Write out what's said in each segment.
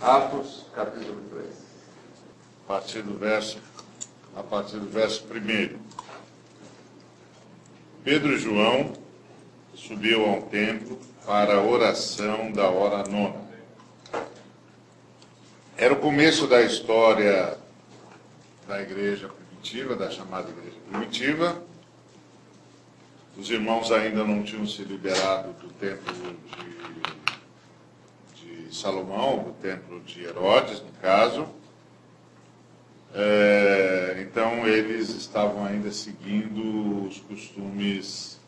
Atos, capítulo 3. A partir do verso, a partir do verso 1. Pedro e João subiu ao templo para a oração da hora nona. Era o começo da história da igreja primitiva, da chamada igreja primitiva. Os irmãos ainda não tinham se liberado do templo de, de Salomão, do templo de Herodes, no caso. É, então eles estavam ainda seguindo os costumes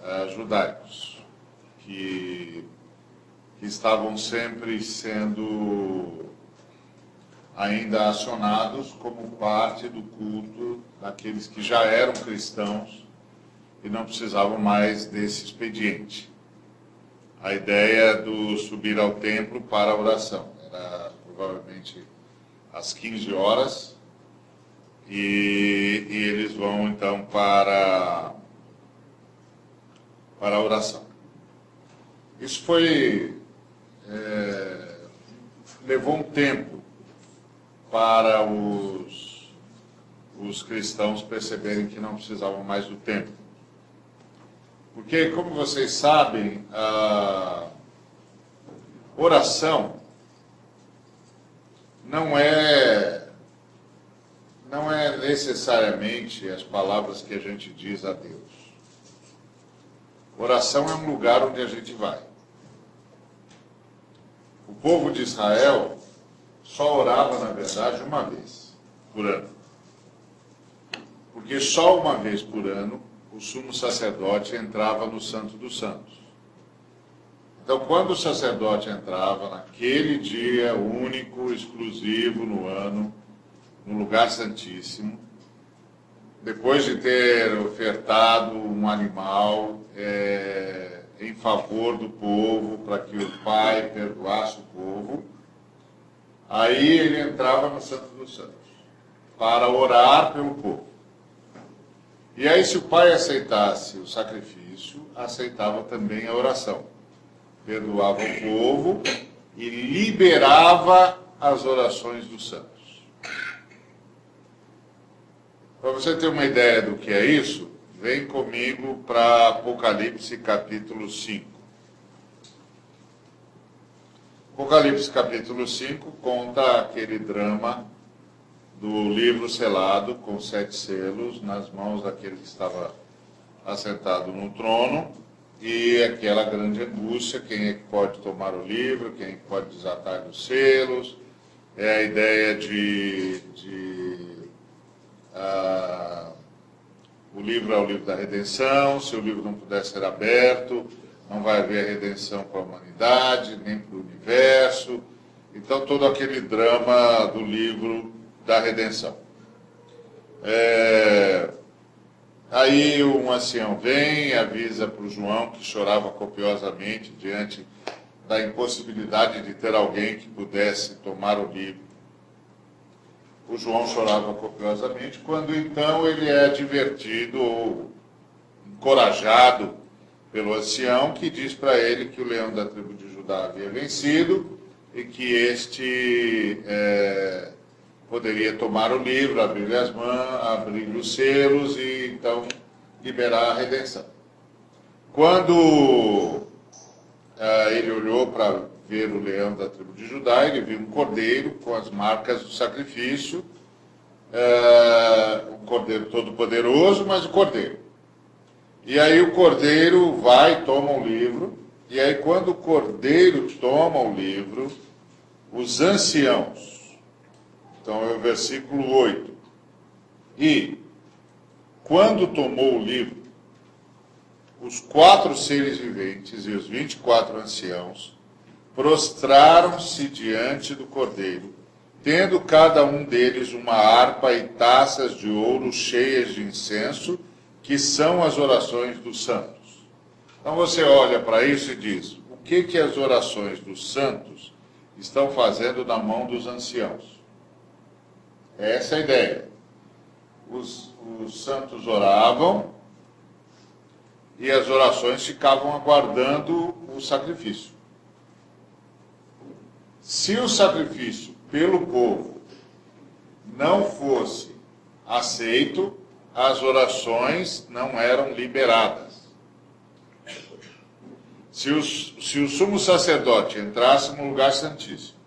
uh, judaicos, que, que estavam sempre sendo ainda acionados como parte do culto daqueles que já eram cristãos e não precisavam mais desse expediente. A ideia do subir ao templo para a oração era provavelmente às 15 horas e, e eles vão então para para a oração. Isso foi é, levou um tempo para os, os cristãos perceberem que não precisavam mais do templo. Porque, como vocês sabem, a oração não é não é necessariamente as palavras que a gente diz a Deus. Oração é um lugar onde a gente vai. O povo de Israel só orava, na verdade, uma vez por ano. Porque só uma vez por ano o sumo sacerdote entrava no Santo dos Santos. Então, quando o sacerdote entrava naquele dia único, exclusivo no ano, no lugar santíssimo, depois de ter ofertado um animal é, em favor do povo, para que o Pai perdoasse o povo, aí ele entrava no Santo dos Santos para orar pelo povo. E aí, se o pai aceitasse o sacrifício, aceitava também a oração. Perdoava o povo e liberava as orações dos santos. Para você ter uma ideia do que é isso, vem comigo para Apocalipse capítulo 5. Apocalipse capítulo 5 conta aquele drama do livro selado com sete selos nas mãos daquele que estava assentado no trono e aquela grande angústia, quem é que pode tomar o livro, quem é que pode desatar os selos, é a ideia de, de uh, o livro é o livro da redenção, se o livro não puder ser aberto, não vai haver redenção para a humanidade, nem para o universo. Então todo aquele drama do livro da redenção. É... Aí um ancião vem e avisa para o João, que chorava copiosamente diante da impossibilidade de ter alguém que pudesse tomar o livro. O João chorava copiosamente, quando então ele é advertido ou encorajado pelo ancião, que diz para ele que o leão da tribo de Judá havia vencido e que este é, poderia tomar o livro, abrir as mãos, abrir os selos e então liberar a redenção. Quando uh, ele olhou para ver o leão da tribo de Judá, ele viu um cordeiro com as marcas do sacrifício, uh, um cordeiro todo poderoso, mas o cordeiro. E aí o cordeiro vai, toma o livro, e aí quando o cordeiro toma o livro, os anciãos, então é o versículo 8. E, quando tomou o livro, os quatro seres viventes e os vinte e quatro anciãos prostraram-se diante do cordeiro, tendo cada um deles uma harpa e taças de ouro cheias de incenso, que são as orações dos santos. Então você olha para isso e diz: o que, que as orações dos santos estão fazendo na mão dos anciãos? Essa é a ideia. Os, os santos oravam e as orações ficavam aguardando o sacrifício. Se o sacrifício pelo povo não fosse aceito, as orações não eram liberadas. Se, os, se o sumo sacerdote entrasse no lugar santíssimo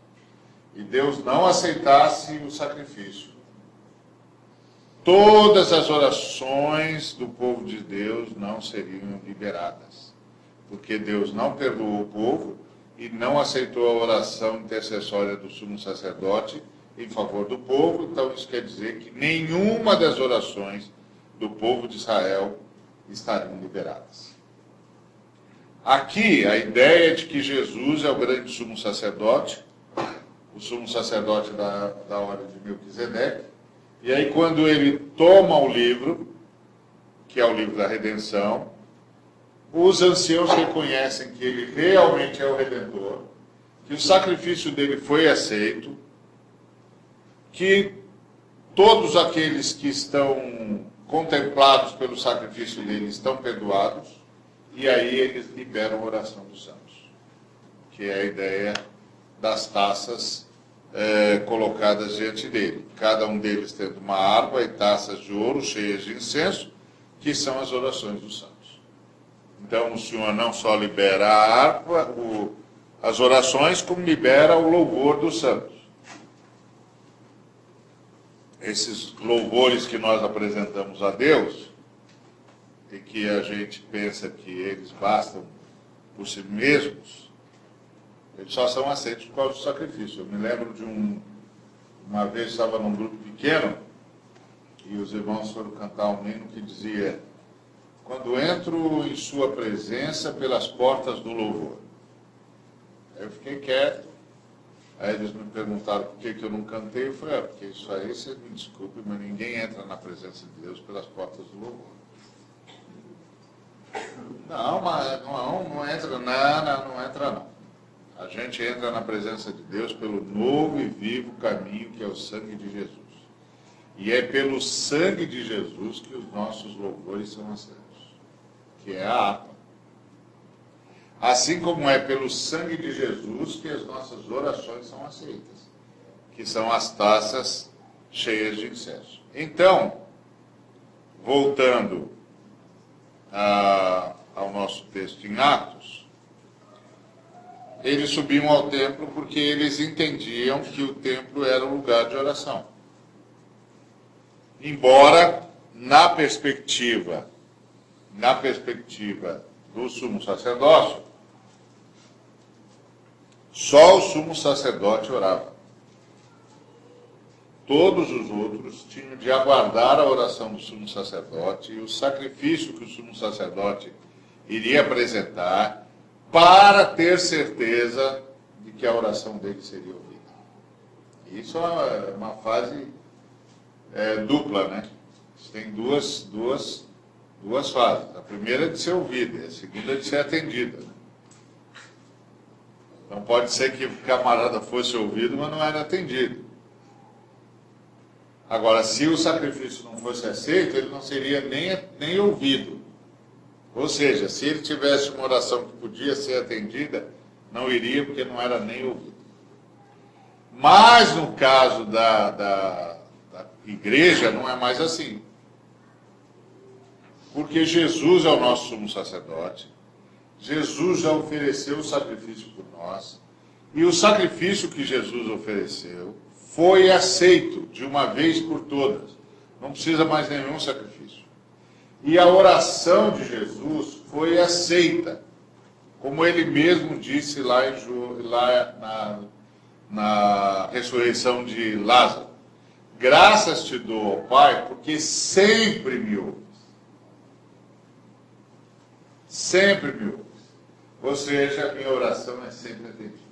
e Deus não aceitasse o sacrifício, todas as orações do povo de Deus não seriam liberadas. Porque Deus não perdoou o povo e não aceitou a oração intercessória do sumo sacerdote em favor do povo, então isso quer dizer que nenhuma das orações do povo de Israel estariam liberadas. Aqui, a ideia de que Jesus é o grande sumo sacerdote, o sumo sacerdote da, da hora de Melquisedeque, e aí quando ele toma o livro, que é o livro da redenção, os anciãos reconhecem que ele realmente é o redentor, que o sacrifício dele foi aceito, que todos aqueles que estão contemplados pelo sacrifício dele estão perdoados, e aí eles liberam a oração dos santos, que é a ideia das taças é, colocadas diante dele. Cada um deles tendo uma harpa e taças de ouro cheias de incenso, que são as orações dos santos. Então o Senhor não só libera a harpa, o, as orações, como libera o louvor dos santos esses louvores que nós apresentamos a Deus, e que a gente pensa que eles bastam por si mesmos, eles só são aceitos por causa do sacrifício. Eu me lembro de um. Uma vez estava num grupo pequeno e os irmãos foram cantar um hino que dizia: Quando entro em Sua presença pelas portas do louvor. Eu fiquei quieto Aí eles me perguntaram por que, que eu não cantei. Eu falei, ah, porque isso aí, você me desculpe, mas ninguém entra na presença de Deus pelas portas do louvor. Não, mas não, não entra, não, não, não entra não. A gente entra na presença de Deus pelo novo e vivo caminho que é o sangue de Jesus. E é pelo sangue de Jesus que os nossos louvores são aceitos, que é a água. Assim como é pelo sangue de Jesus que as nossas orações são aceitas, que são as taças cheias de incenso. Então, voltando a, ao nosso texto em Atos, eles subiam ao templo porque eles entendiam que o templo era um lugar de oração. Embora, na perspectiva, na perspectiva do sumo sacerdócio, só o sumo sacerdote orava. Todos os outros tinham de aguardar a oração do sumo sacerdote e o sacrifício que o sumo sacerdote iria apresentar para ter certeza de que a oração dele seria ouvida. Isso é uma fase é, dupla, né? Tem duas, duas, duas fases. A primeira é de ser ouvida, a segunda é de ser atendida. Né? Então pode ser que o camarada fosse ouvido, mas não era atendido. Agora, se o sacrifício não fosse aceito, ele não seria nem, nem ouvido. Ou seja, se ele tivesse uma oração que podia ser atendida, não iria porque não era nem ouvido. Mas no caso da, da, da igreja, não é mais assim. Porque Jesus é o nosso sumo sacerdote. Jesus já ofereceu o sacrifício por nós. E o sacrifício que Jesus ofereceu foi aceito de uma vez por todas. Não precisa mais nenhum sacrifício. E a oração de Jesus foi aceita, como ele mesmo disse lá, em, lá na, na ressurreição de Lázaro. Graças te dou, Pai, porque sempre me ouves. Sempre me ouves. Ou seja, a minha oração é sempre atendida.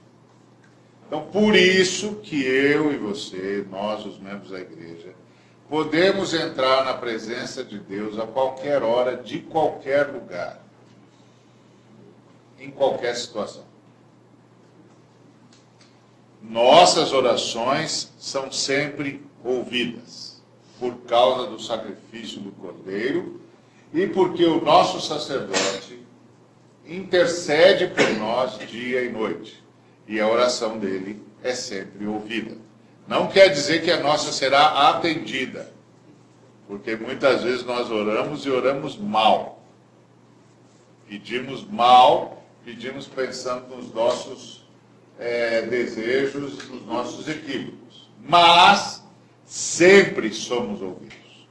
Então, por isso que eu e você, nós, os membros da igreja, podemos entrar na presença de Deus a qualquer hora, de qualquer lugar, em qualquer situação. Nossas orações são sempre ouvidas, por causa do sacrifício do Cordeiro e porque o nosso sacerdote intercede por nós dia e noite. E a oração dele é sempre ouvida. Não quer dizer que a nossa será atendida, porque muitas vezes nós oramos e oramos mal. Pedimos mal, pedimos pensando nos nossos é, desejos, nos nossos equívocos. Mas sempre somos ouvidos.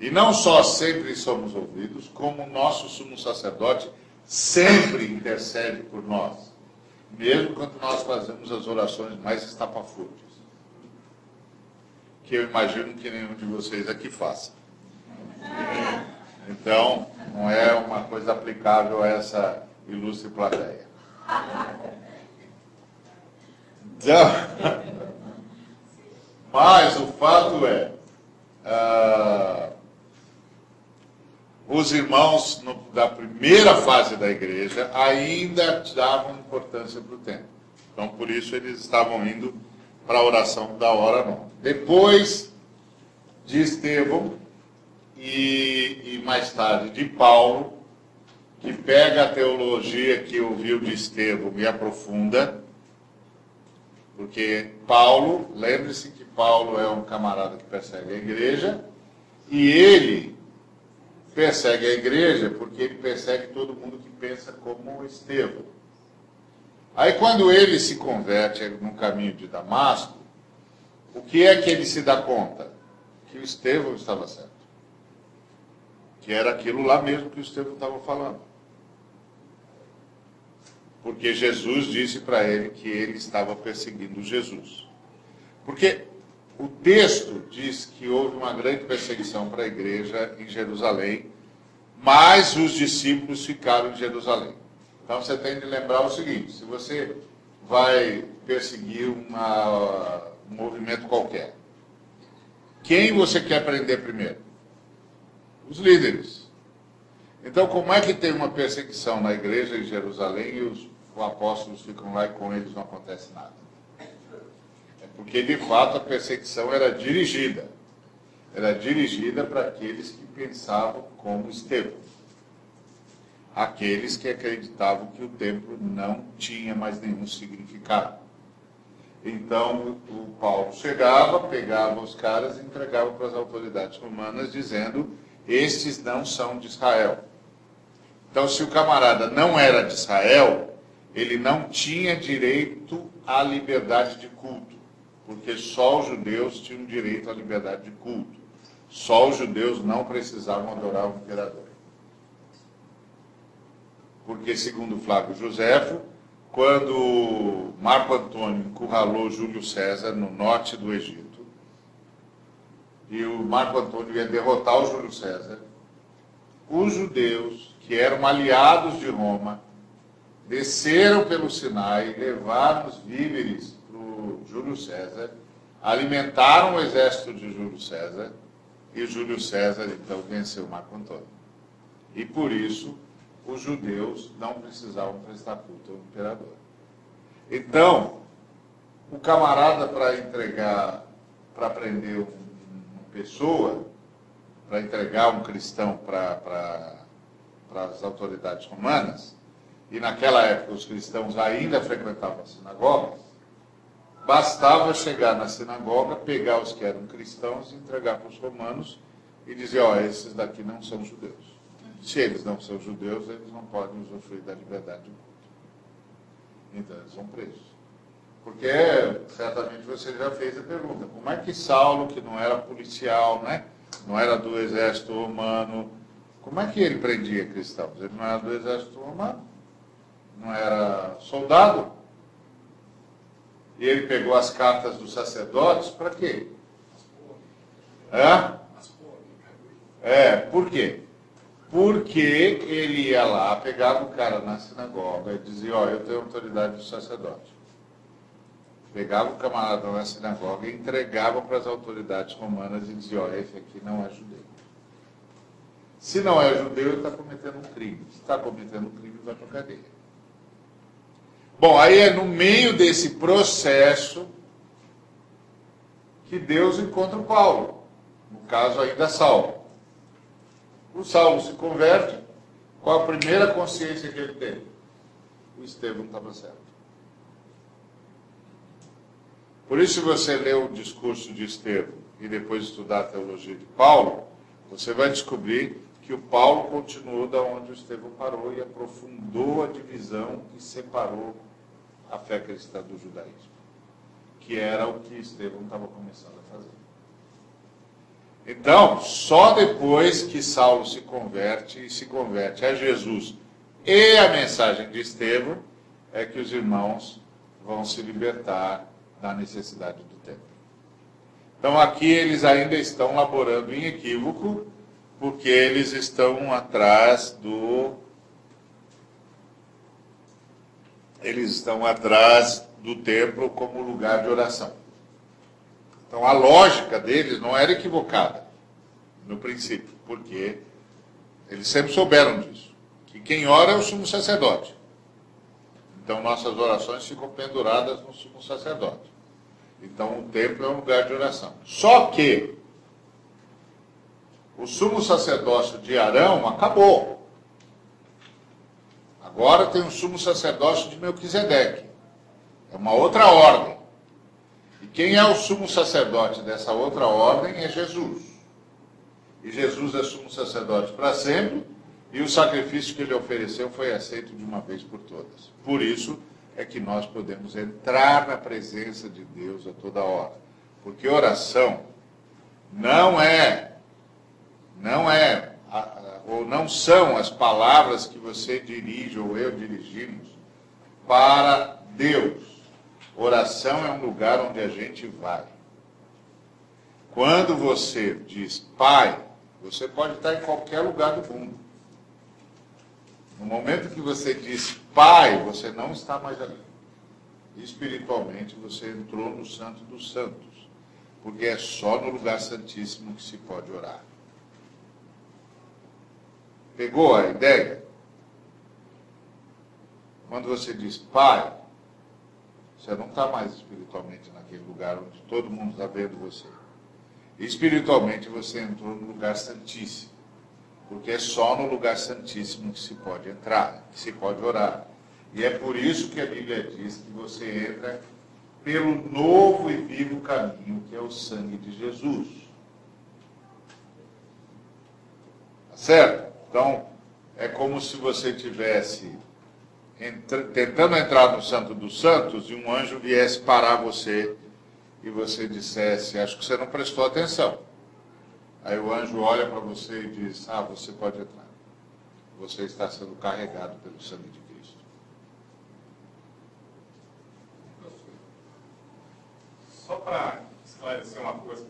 E não só sempre somos ouvidos, como o nosso sumo sacerdote sempre intercede por nós, mesmo quando nós fazemos as orações mais estapafúrdias, que eu imagino que nenhum de vocês aqui faça. Então, não é uma coisa aplicável a essa ilustre plateia. Então, mas o fato é, uh, os irmãos no, da primeira fase da igreja ainda davam importância para o tempo. Então, por isso, eles estavam indo para a oração da hora nova. Depois de Estevão e, e mais tarde de Paulo, que pega a teologia que ouviu de Estevão e aprofunda, porque Paulo, lembre-se que Paulo é um camarada que persegue a igreja, e ele persegue a igreja porque ele persegue todo mundo que pensa como Estevão. Aí quando ele se converte no caminho de Damasco, o que é que ele se dá conta? Que o Estevão estava certo. Que era aquilo lá mesmo que o Estevão estava falando. Porque Jesus disse para ele que ele estava perseguindo Jesus. Porque o texto diz que houve uma grande perseguição para a igreja em Jerusalém, mas os discípulos ficaram em Jerusalém. Então você tem de lembrar o seguinte: se você vai perseguir uma, um movimento qualquer, quem você quer prender primeiro? Os líderes. Então, como é que tem uma perseguição na igreja em Jerusalém e os, os apóstolos ficam lá e com eles não acontece nada? Porque de fato a perseguição era dirigida. Era dirigida para aqueles que pensavam como Estevão. Aqueles que acreditavam que o templo não tinha mais nenhum significado. Então o Paulo chegava, pegava os caras e entregava para as autoridades romanas, dizendo: Estes não são de Israel. Então, se o camarada não era de Israel, ele não tinha direito à liberdade de culto porque só os judeus tinham direito à liberdade de culto. Só os judeus não precisavam adorar o imperador. Porque, segundo Flávio Joséfo, quando Marco Antônio encurralou Júlio César no norte do Egito, e o Marco Antônio ia derrotar o Júlio César, os judeus, que eram aliados de Roma, desceram pelo Sinai, levaram os víveres Júlio César, alimentaram o exército de Júlio César, e Júlio César então venceu Marco Antônio. E por isso os judeus não precisavam prestar culto ao imperador. Então, o camarada para entregar, para prender uma pessoa, para entregar um cristão para as autoridades romanas, e naquela época os cristãos ainda frequentavam as sinagogas, Bastava chegar na sinagoga, pegar os que eram cristãos, entregar para os romanos e dizer: ó, esses daqui não são judeus. Se eles não são judeus, eles não podem usufruir da liberdade de culto. Então eles são presos. Porque certamente você já fez a pergunta: como é que Saulo, que não era policial, né? não era do exército romano, como é que ele prendia cristãos? Ele não era do exército romano, não era soldado. E ele pegou as cartas dos sacerdotes para quê? É? É, por quê? Porque ele ia lá, pegava o cara na sinagoga e dizia, ó, eu tenho autoridade do sacerdote. Pegava o camarada na sinagoga e entregava para as autoridades romanas e dizia, ó, esse aqui não é judeu. Se não é judeu, ele está cometendo um crime. Se está cometendo um crime, vai para a cadeia. Bom, aí é no meio desse processo que Deus encontra o Paulo. No caso ainda Saulo. O Saulo se converte. Qual a primeira consciência que ele tem? O Estevão estava certo. Por isso, se você ler o discurso de Estevão e depois estudar a teologia de Paulo, você vai descobrir que o Paulo continuou da onde o Estevão parou e aprofundou a divisão e separou a fé cristã do judaísmo, que era o que Estevão estava começando a fazer. Então, só depois que Saulo se converte e se converte a Jesus e a mensagem de Estevão, é que os irmãos vão se libertar da necessidade do templo. Então, aqui eles ainda estão laborando em equívoco, porque eles estão atrás do. Eles estão atrás do templo como lugar de oração. Então a lógica deles não era equivocada no princípio, porque eles sempre souberam disso. Que quem ora é o sumo sacerdote. Então nossas orações ficam penduradas no sumo sacerdote. Então o templo é um lugar de oração. Só que o sumo sacerdócio de Arão acabou. Agora tem o sumo sacerdócio de Melquisedeque. É uma outra ordem. E quem é o sumo sacerdote dessa outra ordem é Jesus. E Jesus é sumo sacerdote para sempre, e o sacrifício que ele ofereceu foi aceito de uma vez por todas. Por isso é que nós podemos entrar na presença de Deus a toda hora. Porque oração não é não é ou não são as palavras que você dirige ou eu dirigimos para Deus. Oração é um lugar onde a gente vai. Quando você diz Pai, você pode estar em qualquer lugar do mundo. No momento que você diz Pai, você não está mais ali. Espiritualmente, você entrou no Santo dos Santos. Porque é só no lugar santíssimo que se pode orar. Pegou a ideia? Quando você diz Pai, você não está mais espiritualmente naquele lugar onde todo mundo está vendo você. Espiritualmente você entrou no lugar santíssimo. Porque é só no lugar santíssimo que se pode entrar, que se pode orar. E é por isso que a Bíblia diz que você entra pelo novo e vivo caminho que é o sangue de Jesus. Tá certo? Então, é como se você tivesse tentando entrar no Santo dos Santos e um anjo viesse parar você e você dissesse, acho que você não prestou atenção. Aí o anjo olha para você e diz, ah, você pode entrar. Você está sendo carregado pelo sangue de Cristo. Só para esclarecer uma coisa.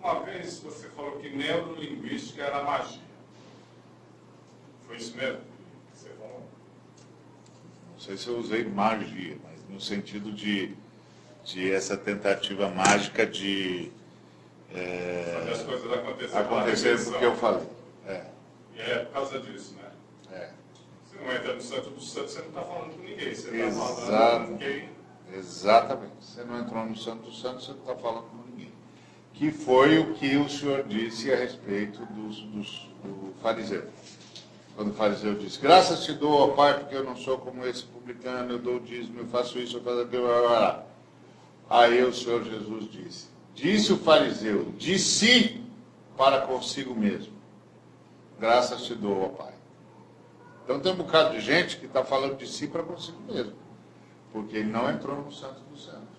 Uma vez você falou que neurolinguística era magia. Foi isso mesmo? Você falou? Não sei se eu usei magia, mas no sentido de, de essa tentativa mágica de é, Fazer as coisas acontecerem. acontecer porque eu falei. É, E é por causa disso, né? é. Você não entra no Santo dos Santos, você não está falando com ninguém. Você está falando com quem. Exatamente. Você não entrou no Santo dos Santos, você não está falando com ninguém. Que foi o que o Senhor disse a respeito dos, dos, do fariseu. Quando o fariseu disse, graças te dou, ó Pai, porque eu não sou como esse publicano, eu dou o dízimo, eu faço isso, eu faço aquilo, blá, blá, blá. Aí o Senhor Jesus disse, disse o fariseu, de si para consigo mesmo, graças te dou, ó Pai. Então tem um bocado de gente que está falando de si para consigo mesmo, porque ele não entrou no Santo dos Santos.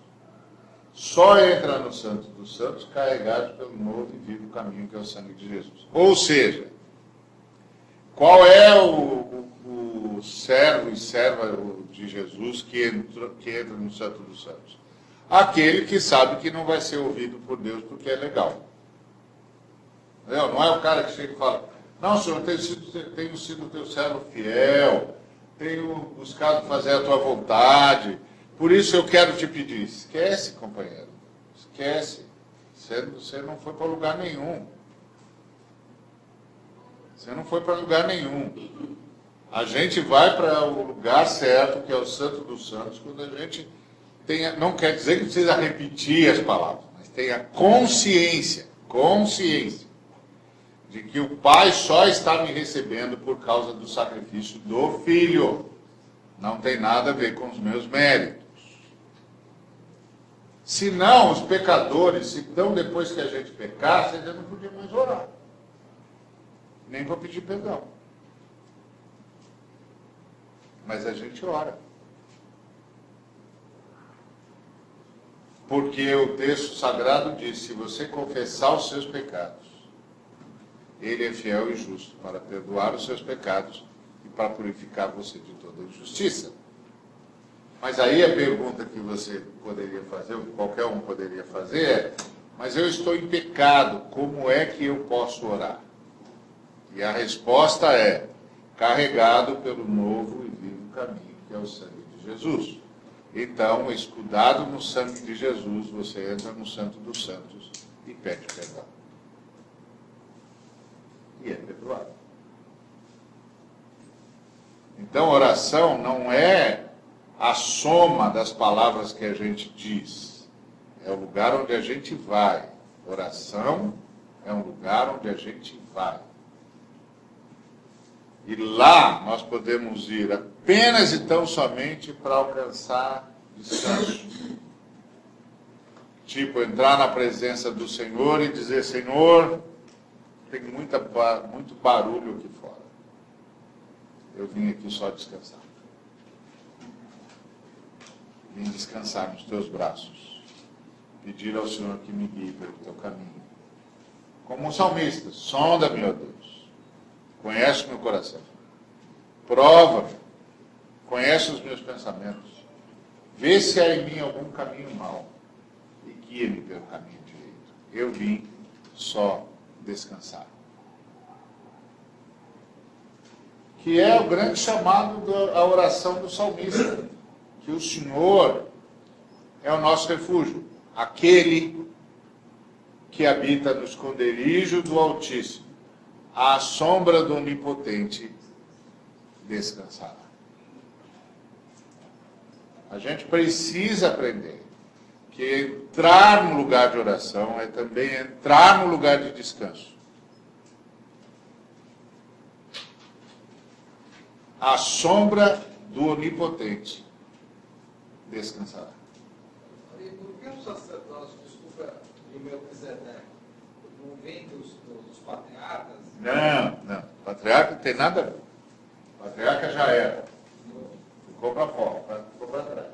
Só entra no Santo dos Santos carregado pelo novo e vivo caminho que é o sangue de Jesus. Ou seja, qual é o, o, servo e serva de Jesus que entra, que entra no Santo dos Santos? Aquele que sabe que não vai ser ouvido por Deus porque é legal. Entendeu? Não é o cara que chega e fala, não, senhor, tenho sido, tenho sido teu servo fiel, tenho buscado fazer a tua vontade, por isso eu quero te pedir. Esquece, companheiro. Esquece. Você não foi para lugar nenhum. Você não foi para lugar nenhum. A gente vai para o lugar certo, que é o Santo dos Santos, quando a gente não quer dizer que precisa repetir as palavras, mas tenha consciência, consciência, de que o Pai só está me recebendo por causa do sacrifício do Filho. Não tem nada a ver com os meus méritos. Se não, os pecadores, então depois que a gente pecasse, eles não podiam mais orar. Nem para pedir perdão. Mas a gente ora. Porque o texto sagrado diz: se você confessar os seus pecados, ele é fiel e justo para perdoar os seus pecados e para purificar você de toda injustiça. Mas aí a pergunta que você poderia fazer, ou qualquer um poderia fazer, é: mas eu estou em pecado, como é que eu posso orar? E a resposta é: carregado pelo novo e vivo caminho, que é o sangue de Jesus. Então, escudado no sangue de Jesus, você entra no Santo dos Santos e pede perdão. E é perdoado. Então, oração não é a soma das palavras que a gente diz. É o lugar onde a gente vai. Oração é um lugar onde a gente vai. E lá nós podemos ir apenas e tão somente para alcançar descanso. Tipo, entrar na presença do Senhor e dizer: Senhor, tem muita, muito barulho aqui fora. Eu vim aqui só descansar. Vim descansar nos teus braços. Pedir ao Senhor que me guie pelo teu caminho. Como um salmista, sonda-me, ó Deus Conhece meu coração. Prova-me. Conhece os meus pensamentos. Vê se há em mim algum caminho mau e guia-me pelo caminho direito. Eu vim só descansar. Que é o grande chamado da oração do salmista. Que o Senhor é o nosso refúgio. Aquele que habita no esconderijo do Altíssimo à sombra do Onipotente descansará. A gente precisa aprender que entrar no lugar de oração é também entrar no lugar de descanso. A sombra do Onipotente descansará. Por que o sacerdote, desculpa, de Melquisedeque, não vem dos, dos patriarcas? Não, não. Patriarca não tem nada a ver. Patriarca já era. Ficou para fora, ficou para trás.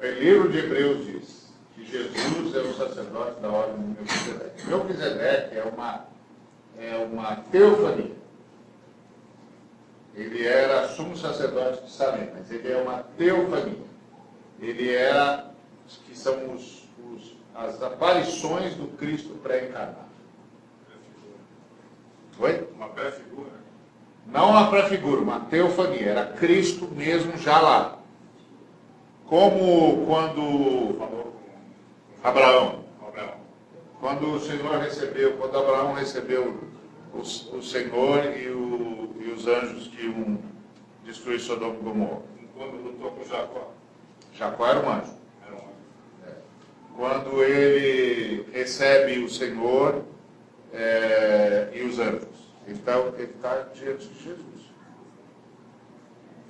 O livro de Hebreus diz que Jesus é o sacerdote da ordem de Melquisedeque. Melquisedeque é uma, é uma teofania. Ele era sumo sacerdote de Salem, mas ele é uma teofania. Ele era, que são os, os, as aparições do Cristo pré-encarnado. Oi? Uma pré-figura. Não uma pré-figura, uma teofania. Era Cristo mesmo já lá. Como quando Abraão. Quando o Senhor recebeu, quando Abraão recebeu o, o Senhor e, o, e os anjos que iam destruir Sodoma e Gomorra. Quando lutou com Jacó. Jacó era um anjo. Era um anjo. Quando ele recebe o Senhor é, e os anjos. Então, ele está diante de Jesus.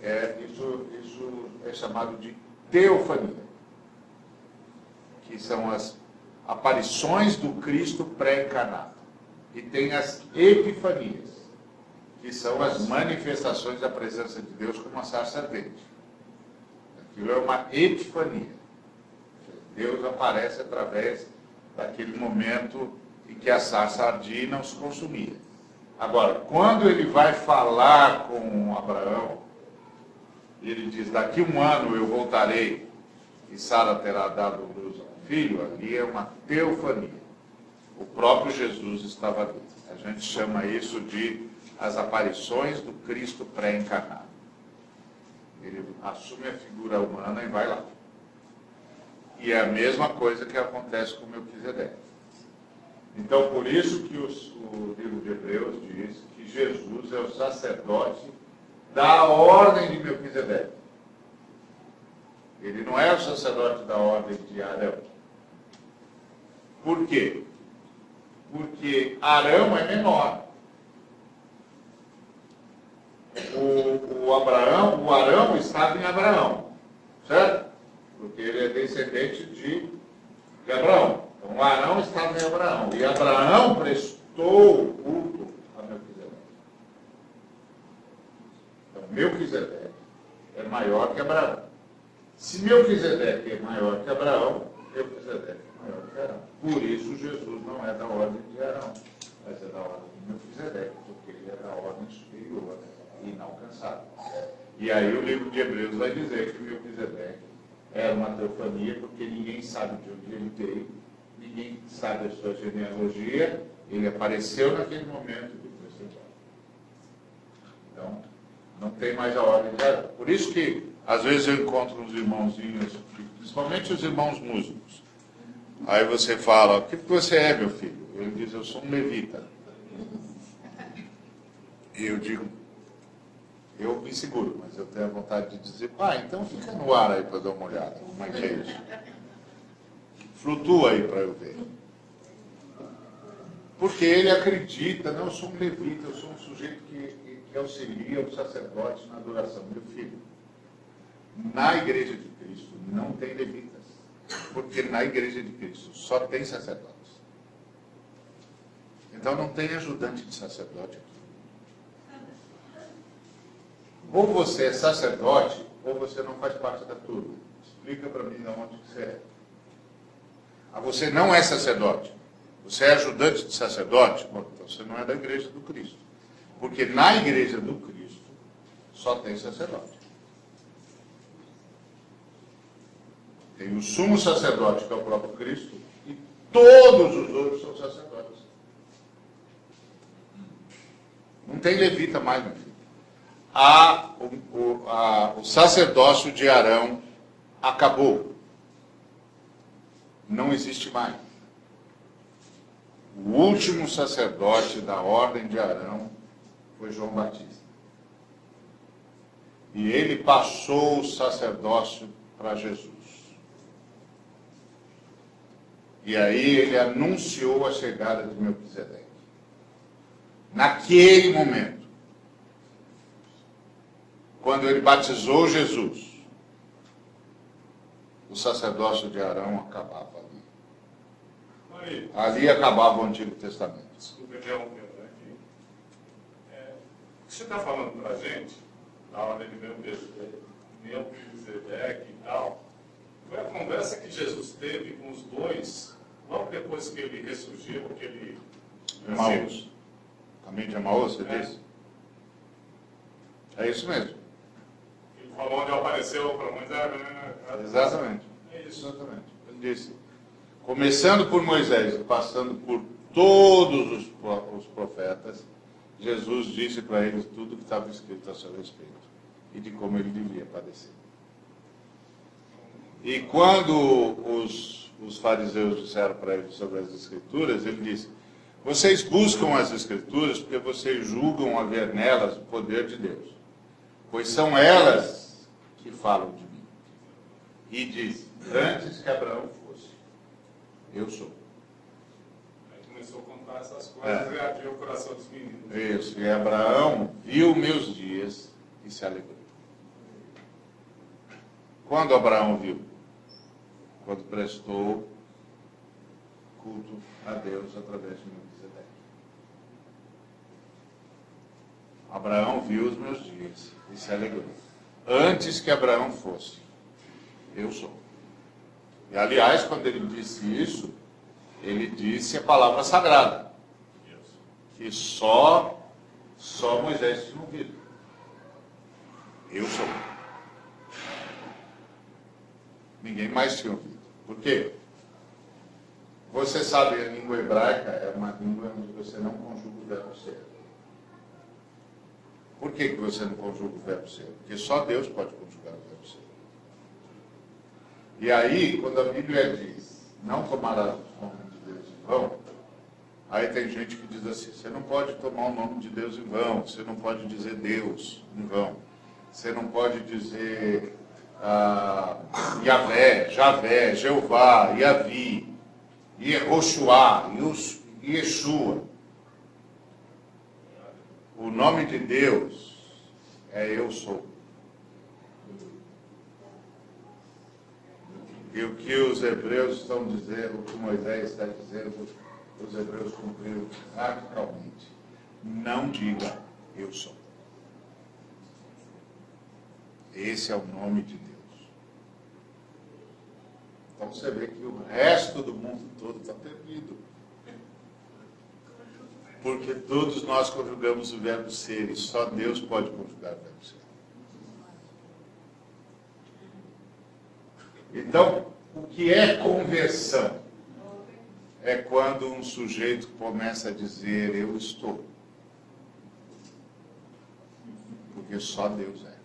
É, isso, isso é chamado de teofania, que são as aparições do Cristo pré-encarnado. E tem as epifanias, que são as manifestações da presença de Deus como uma sarça ardente. Aquilo é uma epifania. Deus aparece através daquele momento em que a sarça ardia e não se consumia. Agora, quando ele vai falar com Abraão, ele diz: Daqui um ano eu voltarei e Sara terá dado luz a um filho, ali é uma teofania. O próprio Jesus estava ali. A gente chama isso de as aparições do Cristo pré-encarnado. Ele assume a figura humana e vai lá. E é a mesma coisa que acontece com Melquisedeque. Então, por isso que os, o livro de Hebreus diz que Jesus é o sacerdote da ordem de Melquisedeque. Ele não é o sacerdote da ordem de Arão. Por quê? Porque Arão é menor. O, o Abraão, o Arão estava em Abraão, certo? porque ele é descendente de, de Abraão. Então Arão estava em Abraão. E Abraão prestou culto a Melquisedeque. Então Melquisedeque é maior que Abraão. Se Melquisedeque é maior que Abraão, Melquisedeque é maior que Arão. Por isso Jesus não é da ordem de Arão, mas é da ordem de Melquisedeque, porque ele é da ordem superior e inalcançável. E aí o livro de Hebreus vai dizer que Melquisedeque era uma teofania, porque ninguém sabe de onde ele veio, ninguém sabe a sua genealogia, ele apareceu naquele momento. Então, não tem mais a ordem. Por isso que às vezes eu encontro uns irmãozinhos, principalmente os irmãos músicos. Aí você fala, o que você é, meu filho? Ele diz, eu sou um levita. E eu digo, eu me seguro, mas eu tenho a vontade de dizer, pai, então fica no ar aí para dar uma olhada. Como é que é isso? Flutua aí para eu ver. Porque ele acredita, não, eu sou um levita, eu sou um sujeito que, que auxilia os sacerdotes na adoração. Meu filho, na igreja de Cristo não tem levitas, porque na igreja de Cristo só tem sacerdotes. Então não tem ajudante de sacerdote aqui. Ou você é sacerdote, ou você não faz parte da turma. Explica para mim de onde você é. Ah, você não é sacerdote. Você é ajudante de sacerdote? Bom, então você não é da igreja do Cristo. Porque na igreja do Cristo só tem sacerdote. Tem o sumo sacerdote, que é o próprio Cristo, e todos os outros são sacerdotes. Não tem levita mais, meu filho. A, o, o, a, o sacerdócio de Arão acabou. Não existe mais. O último sacerdote da ordem de Arão foi João Batista. E ele passou o sacerdócio para Jesus. E aí ele anunciou a chegada de Melquisedeque. Naquele momento, quando ele batizou Jesus, o sacerdócio de Arão acabava ali. Ali acabava o Antigo Testamento. Desculpa interromper aqui. É, o que você está falando para a gente, na hora de Melquisedeque e tal, foi a conversa que Jesus teve com os dois logo depois que ele ressurgiu, que ele. Emaús. Caminho de Emaús, você É. disse? É isso mesmo. Onde apareceu para Moisés. né? Exatamente. É isso. Exatamente. Ele disse, começando por Moisés passando por todos os, os profetas, Jesus disse para eles tudo o que estava escrito a seu respeito e de como ele devia padecer. E quando os, os fariseus disseram para ele sobre as escrituras, ele disse, vocês buscam as escrituras porque vocês julgam haver nelas o poder de Deus, pois são elas que falam de mim. E disse, antes que Abraão fosse, eu sou. Aí começou a contar essas coisas e abriu o coração dos meninos. Isso, e Abraão viu meus dias e se alegrou. Quando Abraão viu? Quando prestou culto a Deus através de Melquisedeque. Abraão viu os meus dias e se alegrou. Antes que Abraão fosse, eu sou. E aliás, quando ele disse isso, ele disse a palavra sagrada que só só Moisés tinha ouvido. Eu sou. Ninguém mais tinha ouvido. Por quê? Você sabe, a língua hebraica é uma língua onde você não conjuga o verbo ser. Por que, que você não conjuga o verbo ser? Porque só Deus pode conjugar o verbo ser. E aí, quando a Bíblia diz, não tomarás o nome de Deus em vão, Aí tem gente que diz assim: você não pode tomar o nome de Deus em vão, você não pode dizer Deus em vão, você não pode dizer ah, Yahvé, Javé, Jeová, Yavi, Yehoshua, Yeshua. O nome de Deus é Eu Sou. E o que os hebreus estão dizendo, o que Moisés está dizendo, os hebreus cumpriram radicalmente. Não diga eu sou. Esse é o nome de Deus. Então você vê que o resto do mundo todo está perdido. Porque todos nós conjugamos o verbo ser e só Deus pode conjugar o verbo ser. Então, o que é conversão? É quando um sujeito começa a dizer eu estou. Porque só Deus é.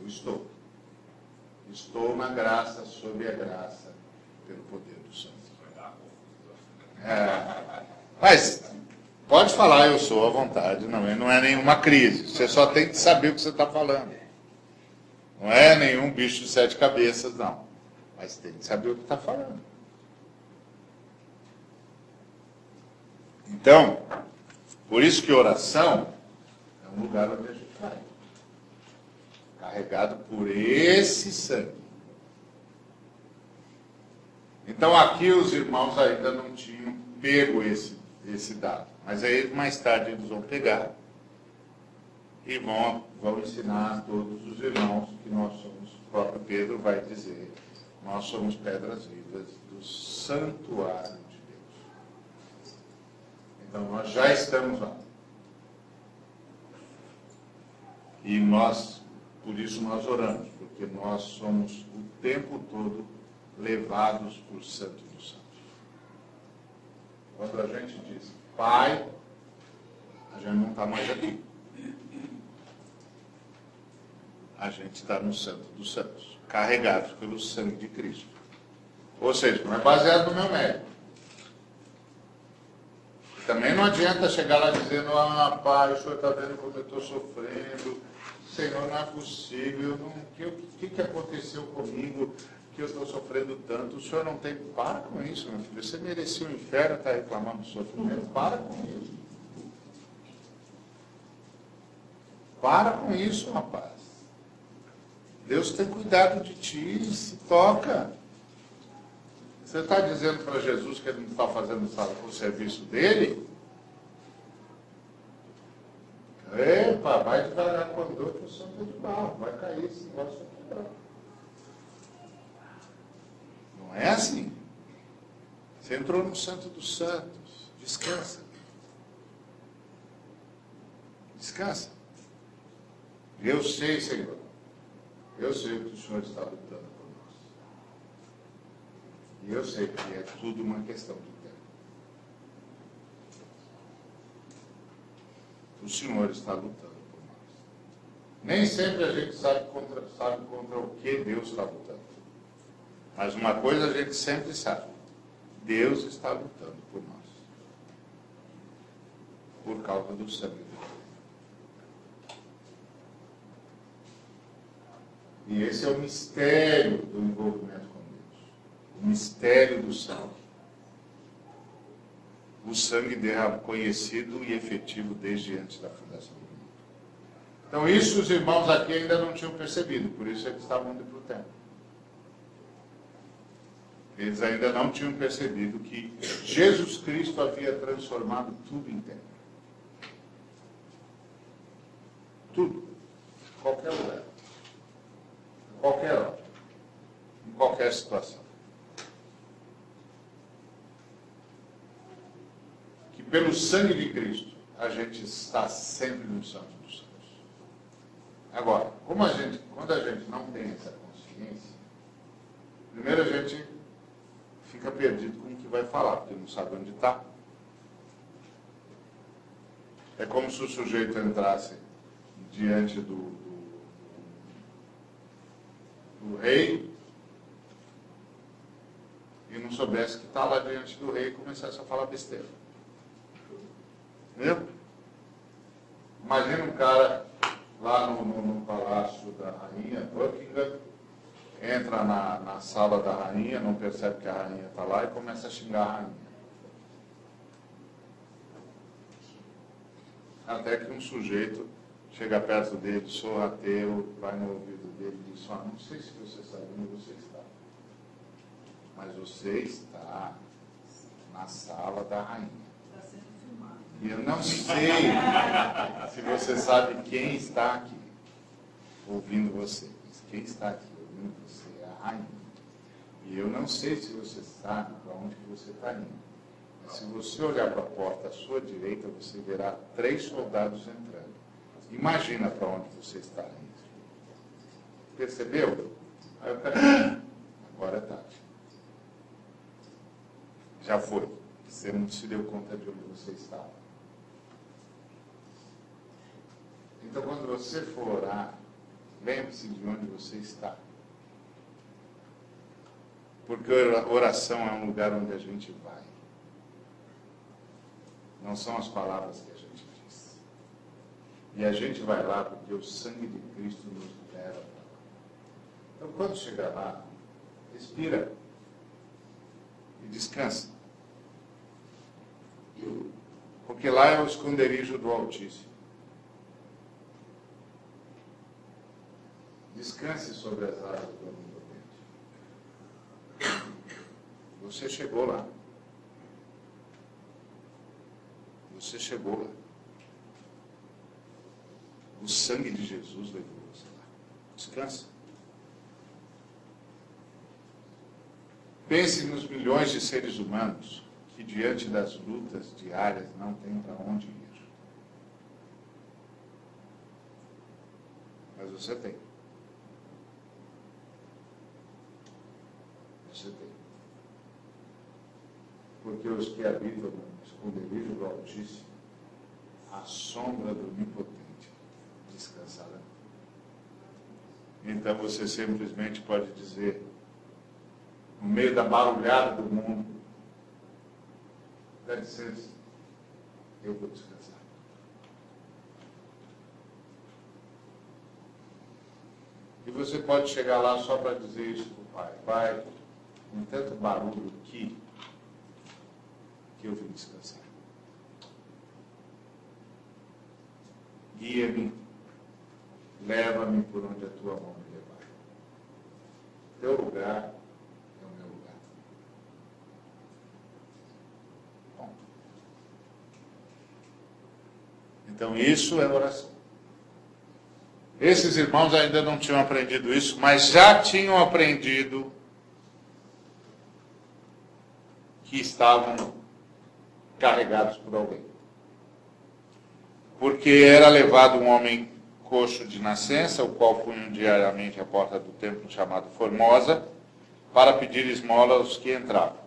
Eu estou. Estou na graça, sob a graça, pelo poder do Santo. É, mas pode falar eu sou à vontade, não, não é nenhuma crise. Você só tem que saber o que você está falando. Não é nenhum bicho de sete cabeças, não. Mas tem que saber o que está falando. Então, por isso que oração é um lugar onde a gente vai. Carregado por esse sangue. Então aqui os irmãos ainda não tinham pego esse, esse dado. Mas aí mais tarde eles vão pegar e vão, vão ensinar a todos os irmãos que nós somos, o próprio Pedro vai dizer, nós somos pedras vivas do santuário de Deus. Então nós já estamos lá. E nós, por isso nós oramos, porque nós somos o tempo todo levados por Santo dos Santos. Quando a gente diz Pai, a gente não está mais aqui a gente está no Santo dos Santos, carregados pelo sangue de Cristo. Ou seja, não é baseado no meu mérito. Também não adianta chegar lá dizendo, ah, pai, o senhor está vendo como eu estou sofrendo, Senhor, não é possível, o que, que, que aconteceu comigo que eu estou sofrendo tanto? O senhor não tem. Para com isso, meu filho. Você merecia o inferno, está reclamando do sofrimento. Para com isso. Para com isso, rapaz. Deus tem cuidado de ti, se toca. Você está dizendo para Jesus que ele não está fazendo o serviço dele? Epa, vai devagar com a dor que o santo é de barro, vai cair esse negócio aqui. É assim. Você entrou no Santo dos Santos. Descansa. Descansa. Eu sei, Senhor. Eu sei que o Senhor está lutando por nós. E eu sei que é tudo uma questão de tempo. O Senhor está lutando por nós. Nem sempre a gente sabe contra, sabe contra o que Deus está lutando. Mas uma coisa a gente sempre sabe: Deus está lutando por nós. Por causa do sangue E esse é o mistério do envolvimento com Deus. O mistério do sangue. O sangue derramado, conhecido e efetivo desde antes da fundação do mundo. Então, isso os irmãos aqui ainda não tinham percebido, por isso eles estavam indo para o templo. Eles ainda não tinham percebido que Jesus Cristo havia transformado tudo em templo. Tudo. Qualquer lugar qualquer hora, em qualquer situação. Que pelo sangue de Cristo a gente está sempre no Santo dos Santos. Agora, como a gente, quando a gente não tem essa consciência, primeiro a gente fica perdido com o que vai falar, porque não sabe onde está. É como se o sujeito entrasse diante do, do rei e não soubesse que está lá diante do rei e começasse a falar besteira. Entendeu? Imagina um cara lá no, no, no palácio da rainha, Buckingham, entra na, na sala da rainha, não percebe que a rainha está lá e começa a xingar a rainha. Até que um sujeito chega perto dele, sorrateiro, vai no ouvido dele e diz, ah, não sei se você sabe onde você está, mas você está na sala da rainha. E eu não sei se você sabe quem está aqui ouvindo você. Mas quem está aqui ouvindo você a rainha. E eu não sei se você sabe para onde você está indo. Mas se você olhar para a porta à sua direita, você verá três soldados entrando. Imagina para onde você está indo. Percebeu? Aí o cara, agora é tarde. Já foi. Você não se deu conta de onde você estava. Então, quando você for orar, lembre-se de onde você está. Porque oração é um lugar onde a gente vai. Não são as palavras que a gente diz. E a gente vai lá porque o sangue de Cristo nos leva. Então, quando chegar lá, respira e descansa. Porque lá é o esconderijo do Altíssimo. Descanse sobre as asas do Onipotente. Você chegou lá. Você chegou lá. O sangue de Jesus levou você lá. Descansa. Pense nos milhões de seres humanos que, diante das lutas diárias, não têm para onde ir. Mas você tem. você tem. Porque os que habitam no esconderijo do Altíssimo, a sombra do Onipotente descansarão. Então você simplesmente pode dizer, no meio da barulhada do mundo, dá licença, eu vou descansar. E você pode chegar lá só para dizer isso para o pai. Pai, com tanto barulho que eu vim descansar. Guia-me, leva-me por onde a tua mão me levar. Teu lugar é o meu lugar. Bom. Então isso é oração. Esses irmãos ainda não tinham aprendido isso, mas já tinham aprendido que estavam carregados por alguém. Porque era levado um homem coxo de nascença, o qual punham diariamente à porta do templo chamado Formosa, para pedir esmola aos que entravam.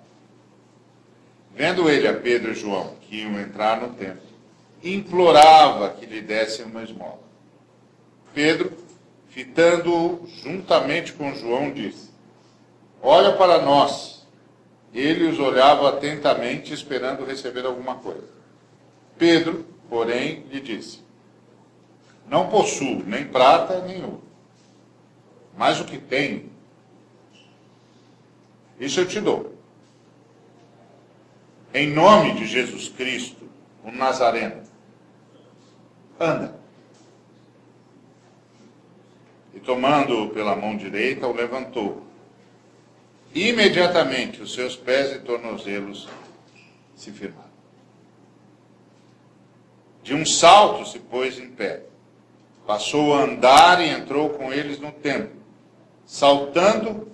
Vendo ele a Pedro e João, que iam entrar no templo, implorava que lhe dessem uma esmola. Pedro, fitando-o juntamente com João, disse: Olha para nós. Ele os olhava atentamente, esperando receber alguma coisa. Pedro, porém, lhe disse: Não possuo nem prata nem ouro, mas o que tenho, isso eu te dou. Em nome de Jesus Cristo, o Nazareno, anda. E tomando-o pela mão direita, o levantou Imediatamente os seus pés e tornozelos se firmaram. De um salto se pôs em pé. Passou a andar e entrou com eles no templo, saltando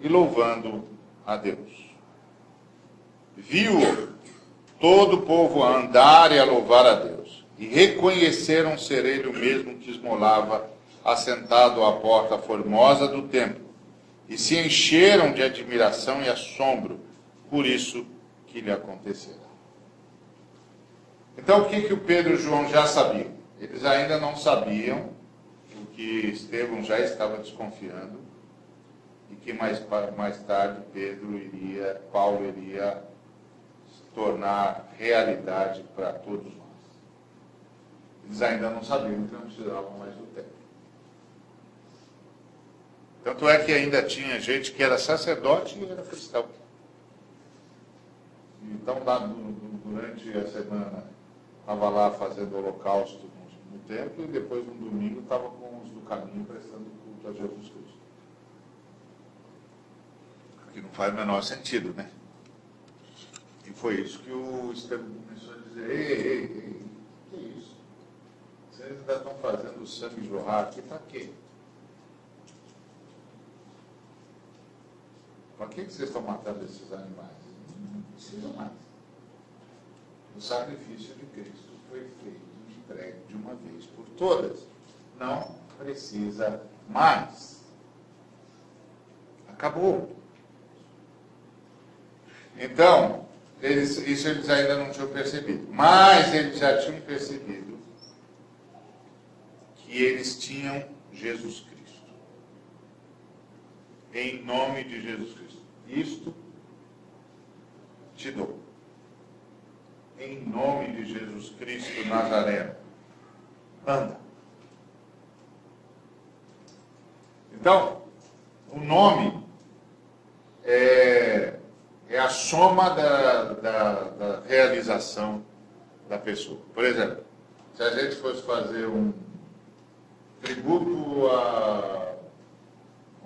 e louvando a Deus. Viu todo o povo a andar e a louvar a Deus, e reconheceram ser ele o mesmo que esmolava assentado à porta formosa do templo e se encheram de admiração e assombro por isso que lhe acontecera. Então, o que, que o Pedro e o João já sabiam? Eles ainda não sabiam o que Estevão já estava desconfiando e que mais, mais tarde Pedro iria, Paulo iria tornar realidade para todos nós. Eles ainda não sabiam que não precisavam mais do tempo. Tanto é que ainda tinha gente que era sacerdote e era cristão. Então, lá durante a semana, estava lá fazendo holocausto no templo e depois no domingo estava com os do caminho prestando culto a Jesus Cristo. Que não faz o menor sentido, né? E foi isso que o Estevão começou a dizer, ei, ei, ei, que isso? Vocês ainda estão fazendo o sangue jorrar aqui para quê? Para que vocês estão matando esses animais? Não precisa mais. O sacrifício de Cristo foi feito e entregue de uma vez por todas. Não precisa mais. Acabou. Então, eles, isso eles ainda não tinham percebido. Mas eles já tinham percebido que eles tinham Jesus Cristo. Em nome de Jesus Cristo. Isto te dou. Em nome de Jesus Cristo Nazareno. Anda. Então, o nome é, é a soma da, da, da, realização da pessoa. Por exemplo, se a gente fosse fazer um tributo a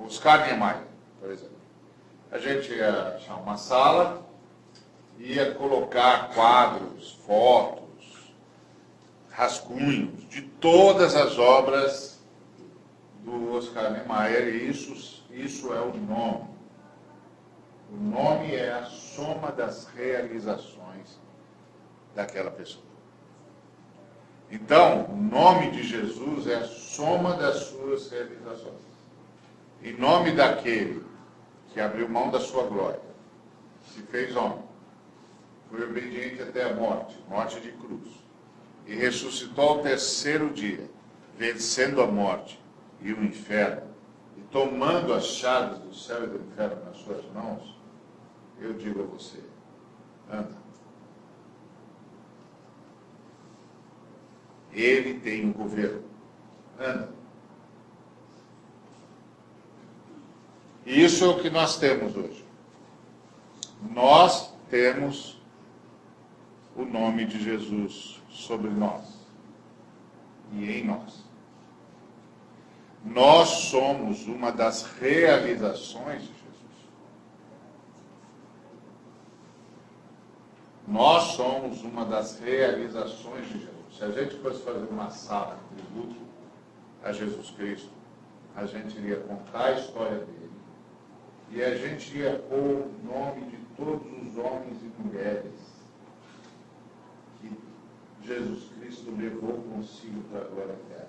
Oscar Niemeyer, por exemplo a gente ia achar uma sala, ia colocar quadros, fotos, rascunhos de todas as obras do Oscar Niemeyer, e isso, isso é o nome. O nome é a soma das realizações daquela pessoa. Então, o nome de Jesus é a soma das suas realizações. Em nome daquele que abriu mão da sua glória, se fez homem, foi obediente até a morte, morte de cruz, e ressuscitou ao terceiro dia, vencendo a morte e o inferno, e tomando as chaves do céu e do inferno nas suas mãos, eu digo a você, anda. Ele tem o governo. Anda. E isso é o que nós temos hoje. Nós temos o nome de Jesus sobre nós e em nós. Nós somos uma das realizações de Jesus. Nós somos uma das realizações de Jesus. Se a gente fosse fazer uma sala de tributo a Jesus Cristo, a gente iria contar a história dele e a gente ia pôr o nome de todos os homens e mulheres que Jesus Cristo levou consigo para a glória eterna.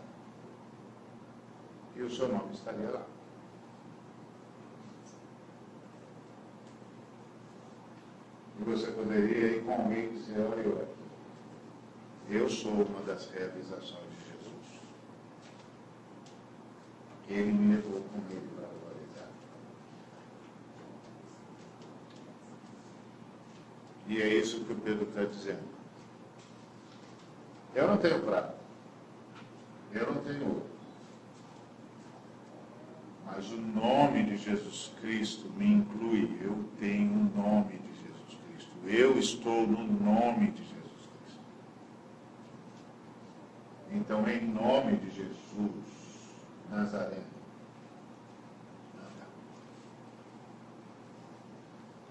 E o seu nome estaria lá. E você poderia ir com alguém e dizer, olha eu. Eu sou uma das realizações de Jesus. Ele me levou com ele para a glória E é isso que o Pedro está dizendo. Eu não tenho prata. Eu não tenho ouro. Mas o nome de Jesus Cristo me inclui. Eu tenho o nome de Jesus Cristo. Eu estou no nome de Jesus Cristo. Então, em nome de Jesus Nazareno.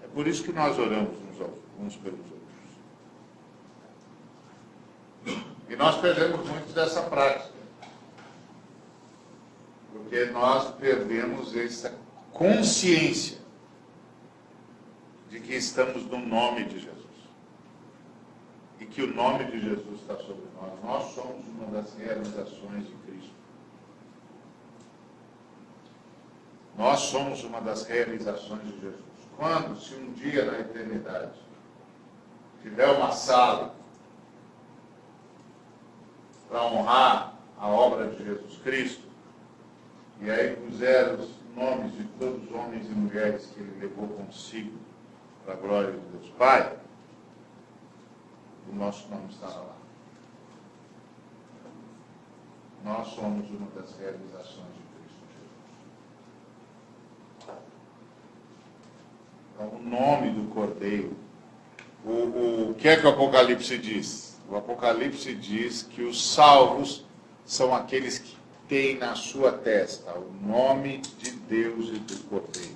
É por isso que nós oramos uns uns pelos outros. E nós perdemos muito dessa prática. Porque nós perdemos essa consciência de que estamos no nome de Jesus. E que o nome de Jesus está sobre nós. Nós somos uma das realizações de Cristo. Nós somos uma das realizações de Jesus. Quando, se um dia na eternidade, tiver uma sala para honrar a obra de Jesus Cristo, e aí puser os nomes de todos os homens e mulheres que ele levou consigo para a glória de Deus Pai, o nosso nome estará lá. Nós somos uma das realizações de Cristo Jesus. Então, o nome do Cordeiro o, o que é que o Apocalipse diz? O Apocalipse diz que os salvos são aqueles que têm na sua testa o nome de Deus e do Cordeiro,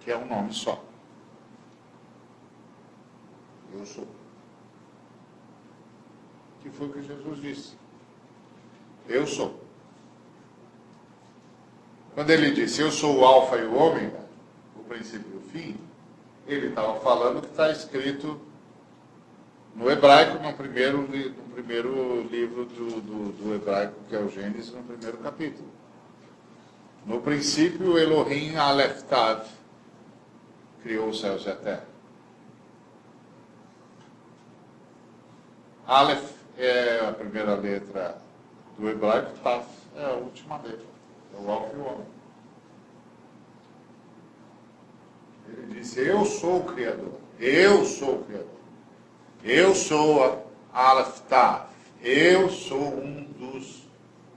que é um nome só. Eu sou. Que foi o que Jesus disse. Eu sou. Quando ele disse, eu sou o alfa e o ômega, princípio e o fim, ele estava falando que está escrito no hebraico, no primeiro, no primeiro livro do, do, do, hebraico, que é o Gênesis, no primeiro capítulo. No princípio, Elohim Aleph Tav criou os céus e a terra. Aleph é a primeira letra do hebraico, Tav é a última letra. É o Alfa e o Ômega. Ele disse, eu sou o Criador. Eu sou o Criador. Eu sou Aleph Tav. Eu sou um dos,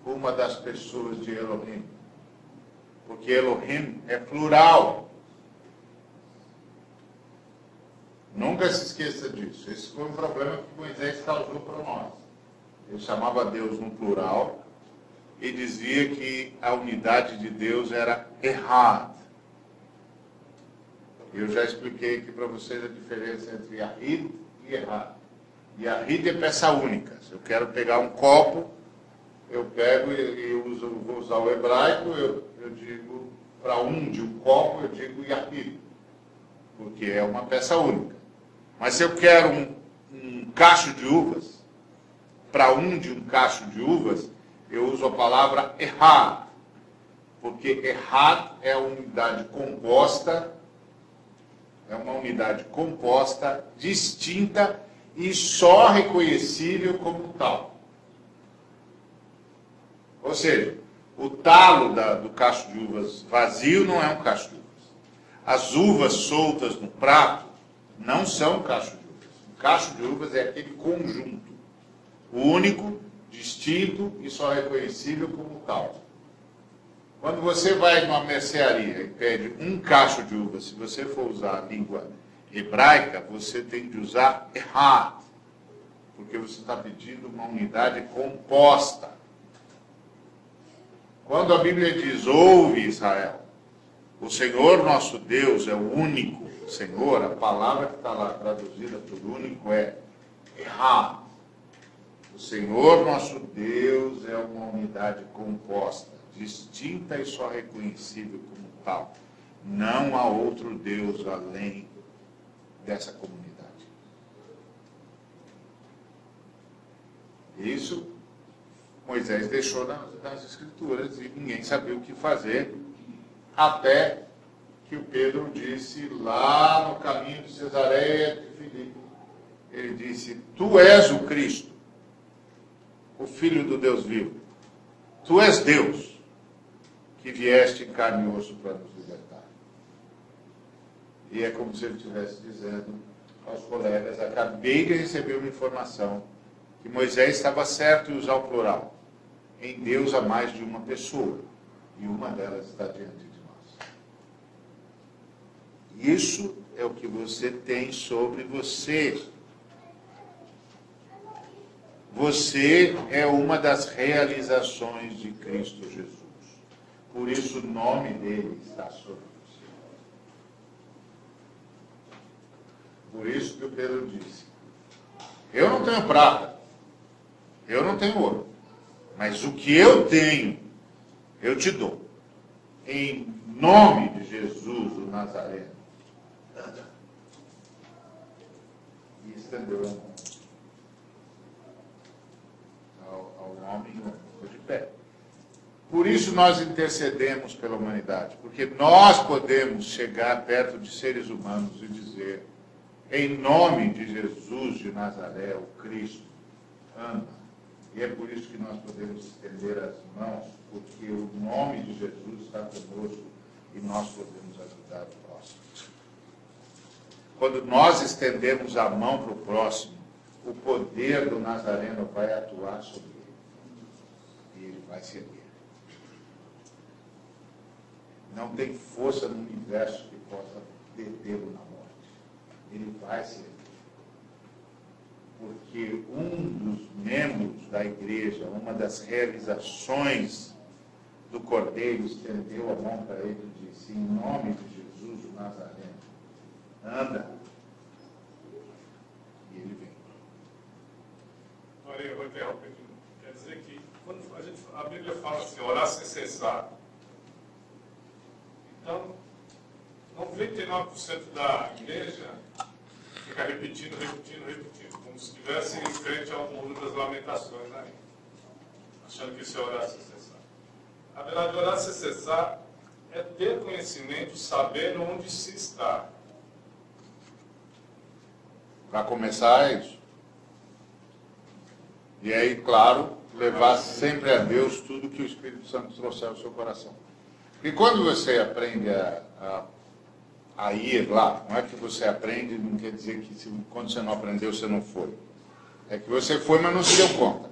uma das pessoas de Elohim. Porque Elohim é plural. Nunca se esqueça disso. Esse foi um problema que Moisés causou para nós. Ele chamava Deus no plural e dizia que a unidade de Deus era errada. Eu já expliquei aqui para vocês a diferença entre Yahid e errado. Yahid é peça única. Se eu quero pegar um copo, eu pego e, e uso, vou usar o hebraico, eu, eu digo, para um de um copo, eu digo Yahid. Porque é uma peça única. Mas se eu quero um, um cacho de uvas, para um de um cacho de uvas, eu uso a palavra errado. Porque errado é a unidade composta é uma unidade composta, distinta e só reconhecível como tal. Ou seja, o talo da, do cacho de uvas vazio não é um cacho de uvas. As uvas soltas no prato não são cacho de uvas. O cacho de uvas é aquele conjunto, único, distinto e só reconhecível como tal. Quando você vai numa mercearia e pede um cacho de uva, se você for usar a língua hebraica, você tem de usar errado, porque você está pedindo uma unidade composta. Quando a Bíblia diz, ouve Israel, o Senhor nosso Deus é o único Senhor, a palavra que está lá traduzida por único é errado. O Senhor nosso Deus é uma unidade composta distinta e só reconhecível como tal. Não há outro Deus além dessa comunidade. Isso Moisés deixou nas, Escrituras e ninguém sabia o que fazer, até que o Pedro disse lá no caminho de Cesareia de Filipe, ele disse, tu és o Cristo, o Filho do Deus vivo. Tu és Deus que vieste em carne e osso para nos libertar. E é como se ele estivesse dizendo aos colegas, acabei de receber uma informação que Moisés estava certo em usar o plural. Em Deus há mais de uma pessoa, e uma delas está diante de nós. Isso é o que você tem sobre você. Você é uma das realizações de Cristo Jesus. Por isso o nome dele está sobre você. Por isso que o Pedro disse: Eu não tenho prata, eu não tenho ouro, mas o que eu tenho, eu te dou. Em nome de Jesus, o Nazareno. E estendeu a mão ao, ao homem ficou de pé. Por isso nós intercedemos pela humanidade, porque nós podemos chegar perto de seres humanos e dizer, em nome de Jesus de Nazaré, o Cristo, anda. E é por isso que nós podemos estender as mãos, porque o nome de Jesus está conosco e nós podemos ajudar o próximo. Quando nós estendemos a mão para o próximo, o poder do Nazareno vai atuar sobre ele. E ele vai se erguer. Não tem força no universo que possa detê-lo na morte. Ele vai ser. porque um dos membros da igreja, uma das realizações do Cordeiro, estendeu a mão para ele e disse: Em nome de Jesus, o Nazareno, anda. E ele vem. Maria, eu vou interromper. Quer dizer que quando a, gente, a Bíblia fala assim, orar sem cessar. Então, 99% da igreja fica repetindo, repetindo, repetindo, como se estivesse em frente ao mundo das lamentações, né? achando que isso é orar sem cessar. A verdade, orar sem cessar é ter conhecimento, saber onde se está. Para começar, é isso. E aí, claro, levar sempre a Deus tudo que o Espírito Santo trouxer ao seu coração. E quando você aprende a, a, a, ir lá, não é que você aprende, não quer dizer que se, quando você não aprendeu, você não foi. É que você foi, mas não se deu conta.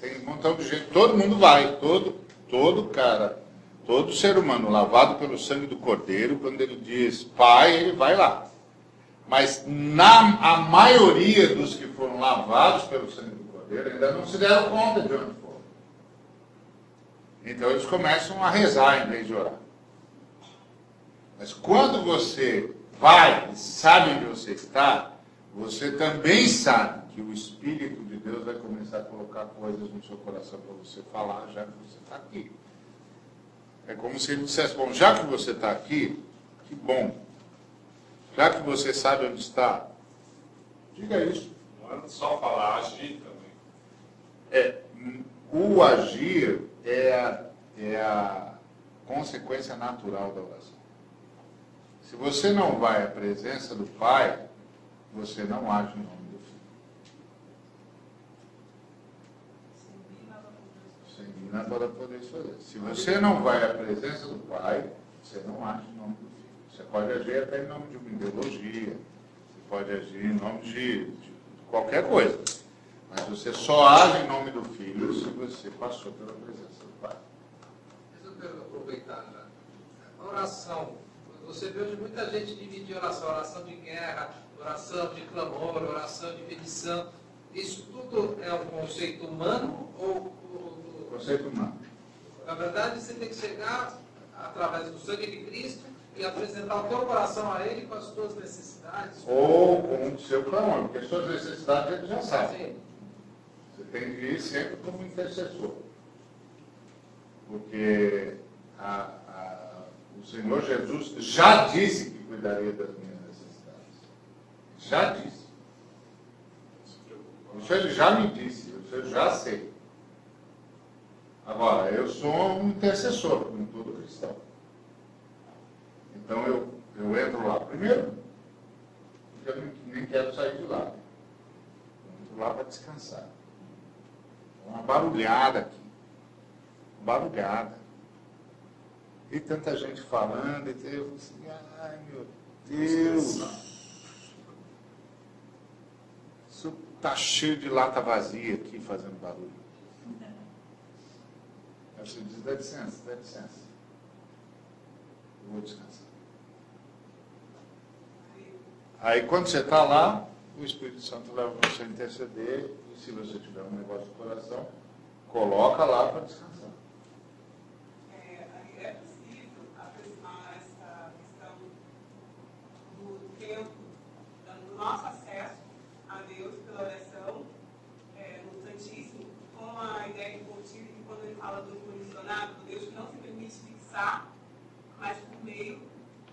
Tem um montão de gente, todo mundo vai, todo, todo cara, todo ser humano lavado pelo sangue do Cordeiro, quando ele diz Pai, ele vai lá. Mas na, a maioria dos que foram lavados pelo sangue do Cordeiro ainda não se deram conta de onde foram. Então eles começam a rezar em vez de orar. Mas quando você vai e sabe onde você está, você também sabe que o Espírito de Deus vai começar a colocar coisas no seu coração para você falar, já que você está aqui. É como se ele dissesse: Bom, já que você está aqui, que bom. Já que você sabe onde está, diga isso. Não é só falar, agir também. É, o agir é a, é a consequência natural da oração. Se você não vai à presença do Pai, você não age em nome do Filho. Sem mim nada podeis fazer. Se você não vai à presença do Pai, você não age em nome do Filho. Você pode agir até em nome de uma ideologia, você pode agir em nome de, de qualquer coisa. Mas você só age em nome do Filho se você passou pela presença eu quero aproveitar já. A oração. Você vê hoje muita gente dividir oração, oração de guerra, oração de clamor, oração de petição. Isso tudo é um conceito humano ou, ou- Conceito humano. na verdade você tem que chegar através do sangue de Cristo e apresentar o teu coração a Ele com as tuas necessidades. Ou com o seu clamor, porque as suas necessidades ele já sabe. Sim. Você tem que ir sempre como intercessor. Porque a- a- o Senhor Jesus já disse que cuidaria das minhas necessidades. Já disse. Não se preocupa. Isso ele já me disse, isso eu já sei. Agora, eu sou um intercessor, como todo cristão. Então eu, eu entro lá primeiro, porque eu nem- nem quero sair de lá. Eu entro lá para descansar. Uma barulhada aqui. Barulhada. E tanta gente falando, e eu assim, ai meu Deus. Isso tá cheio de lata vazia aqui fazendo barulho. Aí você diz, dá licença, dá licença. Eu vou descansar. Aí quando você está lá, o Espírito Santo leva você a interceder, e se você tiver um negócio no coração, coloca lá para descansar. É, aí é possível aproximar essa questão do tempo, do nosso acesso a Deus pela oração é, no Santíssimo, com a ideia de Coutinho, que quando ele fala do condicionado, do Deus que não se permite fixar, mas por meio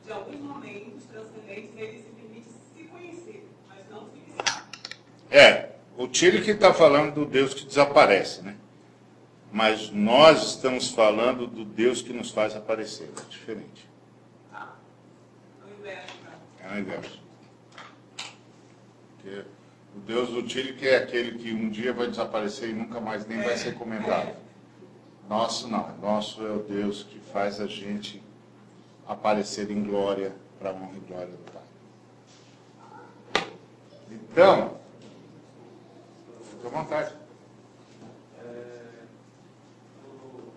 de alguns momentos transcendentes, ele se permite se conhecer, mas não fixar. É, o Tire que está falando do Deus que desaparece, né? Mas nós estamos falando do Deus que nos faz aparecer, é diferente. De É. Porque o Deus do Tire que é aquele que um dia vai desaparecer e nunca mais nem vai ser comentado. Nosso não, nosso é o Deus que faz a gente aparecer em glória para a honra e glória do Pai. Então, fica à vontade. É, o-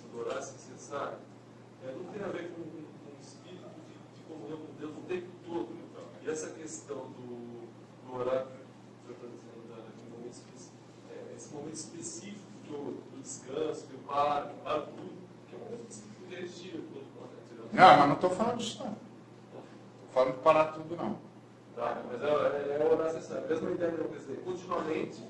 sobre orar sem cessar, é, não tem a ver com, com, com o espírito de, de comunhão com Deus o tempo todo, então. E essa questão do, do horário que eu estou dizendo, de momento é, esse momento específico do, do descanso, que eu paro, que eu paro tudo, que é um momento específico todo mundo, Não, mas não estou falando disso não. Estou falando de parar tudo não. Tá, mas é, é, é orar necessário. Mesma ideia, quer dizer, continuamente,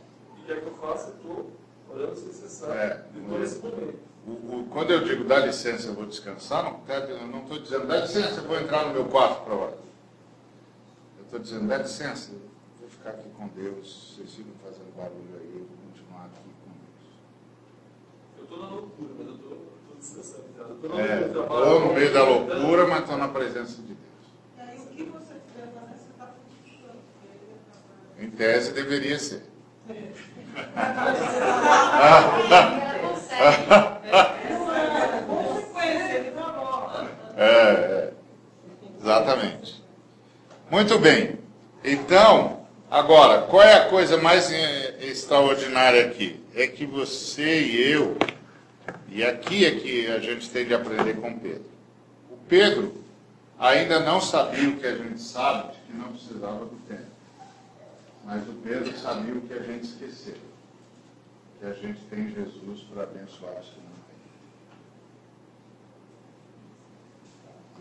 quer que eu faça, eu estou orando se necessário. É. Desse momento. O- o- quando eu digo dá licença, eu vou descansar, não tá- eu não estou dizendo dá licença, eu vou entrar no meu quarto para orar. Estou dizendo dá licença, vou ficar aqui com Deus, vocês ficam fazendo barulho aí, eu vou continuar aqui com Deus. Eu estou na loucura, mas eu estou descansando. na É, no meio da loucura, mas estou na presença de Deus. E aí, o que você fazendo, você está Em tese deveria ser. bom. É, é. exatamente. Muito bem. Então, agora, qual é a coisa mais eh, extraordinária aqui? É que você e eu, e aqui é que a gente tem de aprender com Pedro. O Pedro ainda não sabia o que a gente sabe, de que não precisava do tempo. Mas o Pedro sabia o que a gente esqueceu. Que a gente tem Jesus para abençoar os que não.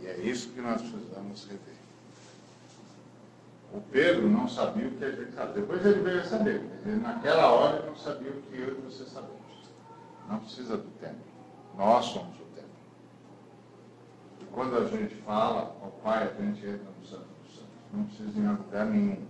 E é isso que nós precisamos rever. O Pedro não sabia o que a gente sabe. Depois ele veio a saber. mas Ele, naquela hora ele não sabia o que eu e você sabemos. Não precisa do templo. Nós somos o templo. E quando a gente fala ao Pai, a gente entra no Santo dos Santos. Não precisa ir em lugar nenhum.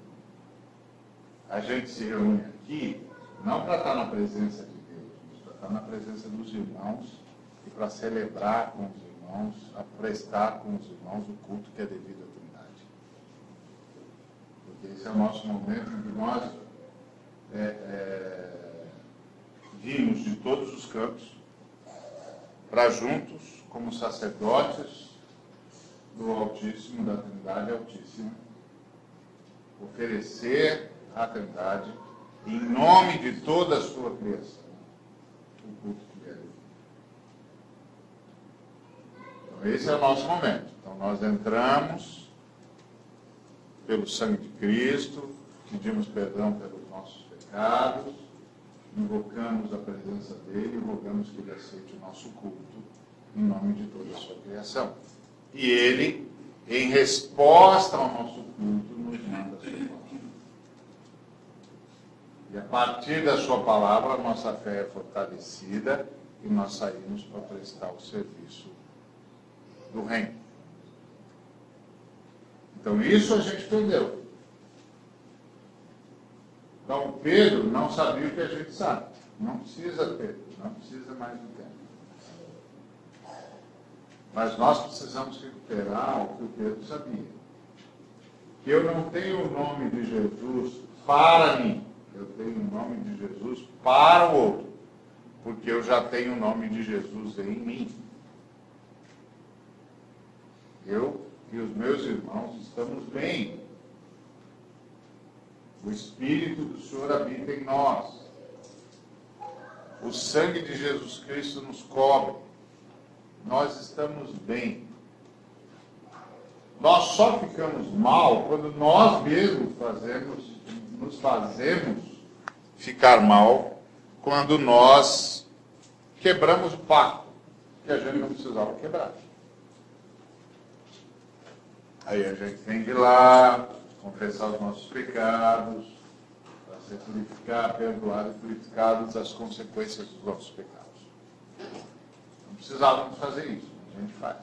A gente se reúne aqui não para estar na presença de Deus, mas para estar na presença dos irmãos e para celebrar com os irmãos, a prestar com os irmãos o culto que é devido à Trindade. Esse é o nosso momento em que nós é, é, vimos de todos os cantos para juntos, como sacerdotes do Altíssimo, da Trindade Altíssima, oferecer à Trindade, em nome de toda a sua criação, o culto que é. Então, esse é o nosso momento. Então, nós entramos pelo sangue de Cristo, pedimos perdão pelos nossos pecados, invocamos a presença dele e rogamos que ele aceite o nosso culto em nome de toda a sua criação. E ele, em resposta ao nosso culto, nos manda a sua palavra. E a partir da sua palavra, nossa fé é fortalecida e nós saímos para prestar o serviço do reino. Então, isso a gente entendeu. Então, Pedro não sabia o que a gente sabe. Não precisa, Pedro, não precisa mais do tempo. Mas nós precisamos recuperar o que o Pedro sabia. Que eu não tenho o nome de Jesus para mim. Eu tenho o nome de Jesus para o outro. Porque eu já tenho o nome de Jesus em mim. Eu e os meus irmãos estamos bem. O Espírito do Senhor habita em nós. O sangue de Jesus Cristo nos cobre. Nós estamos bem. Nós só ficamos mal quando nós mesmos fazemos, nos fazemos ficar mal quando nós quebramos o pacto que a gente não precisava quebrar. Aí a gente tem de lá, confessar os nossos pecados, para ser purificado, perdoado e purificados das consequências dos nossos pecados. Não precisávamos fazer isso, a gente faz.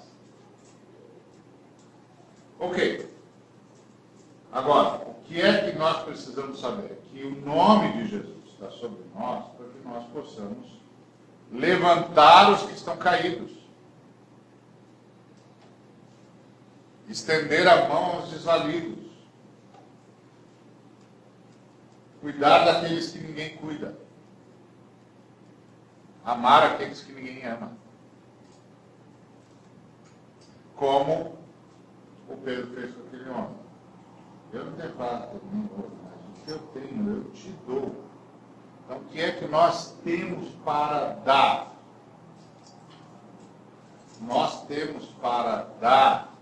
Ok. Agora, o que é que nós precisamos saber? Que o nome de Jesus está sobre nós para que nós possamos levantar os que estão caídos. Estender a mão aos desvalidos. Cuidar daqueles que ninguém cuida. Amar aqueles que ninguém ama. Como o Pedro fez com aquele homem. Eu não tenho nem outro, mas o que eu tenho, eu te dou. Então, o que é que nós temos para dar? Nós temos para dar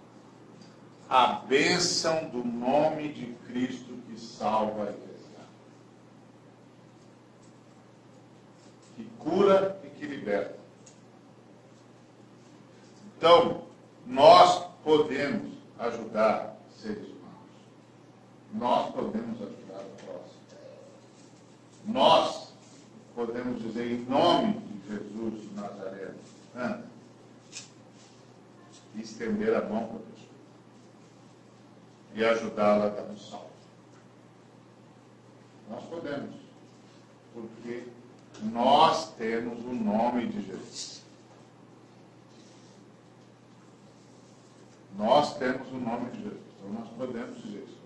a bênção do nome de Cristo que salva a igreja. Que cura e que liberta. Então, nós podemos ajudar seres humanos. Nós podemos ajudar o próximo. Nós podemos dizer em nome de Jesus Nazaré, anda. E estender a mão para. E ajudá-la a dar um salto. Nós podemos. Porque nós temos o nome de Jesus. Nós temos o nome de Jesus. Então nós podemos dizer isso.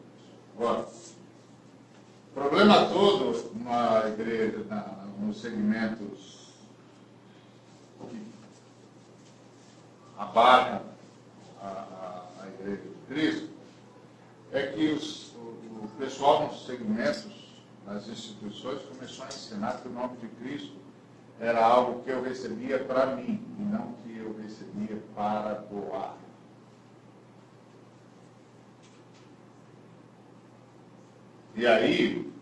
Agora, o problema todo na igreja, na, nos segmentos que abarcam a, a, a igreja de Cristo, é que os, o, o pessoal nos segmentos, nas instituições, começou a ensinar que o nome de Cristo era algo que eu recebia para mim, e não que eu recebia para doar. E aí,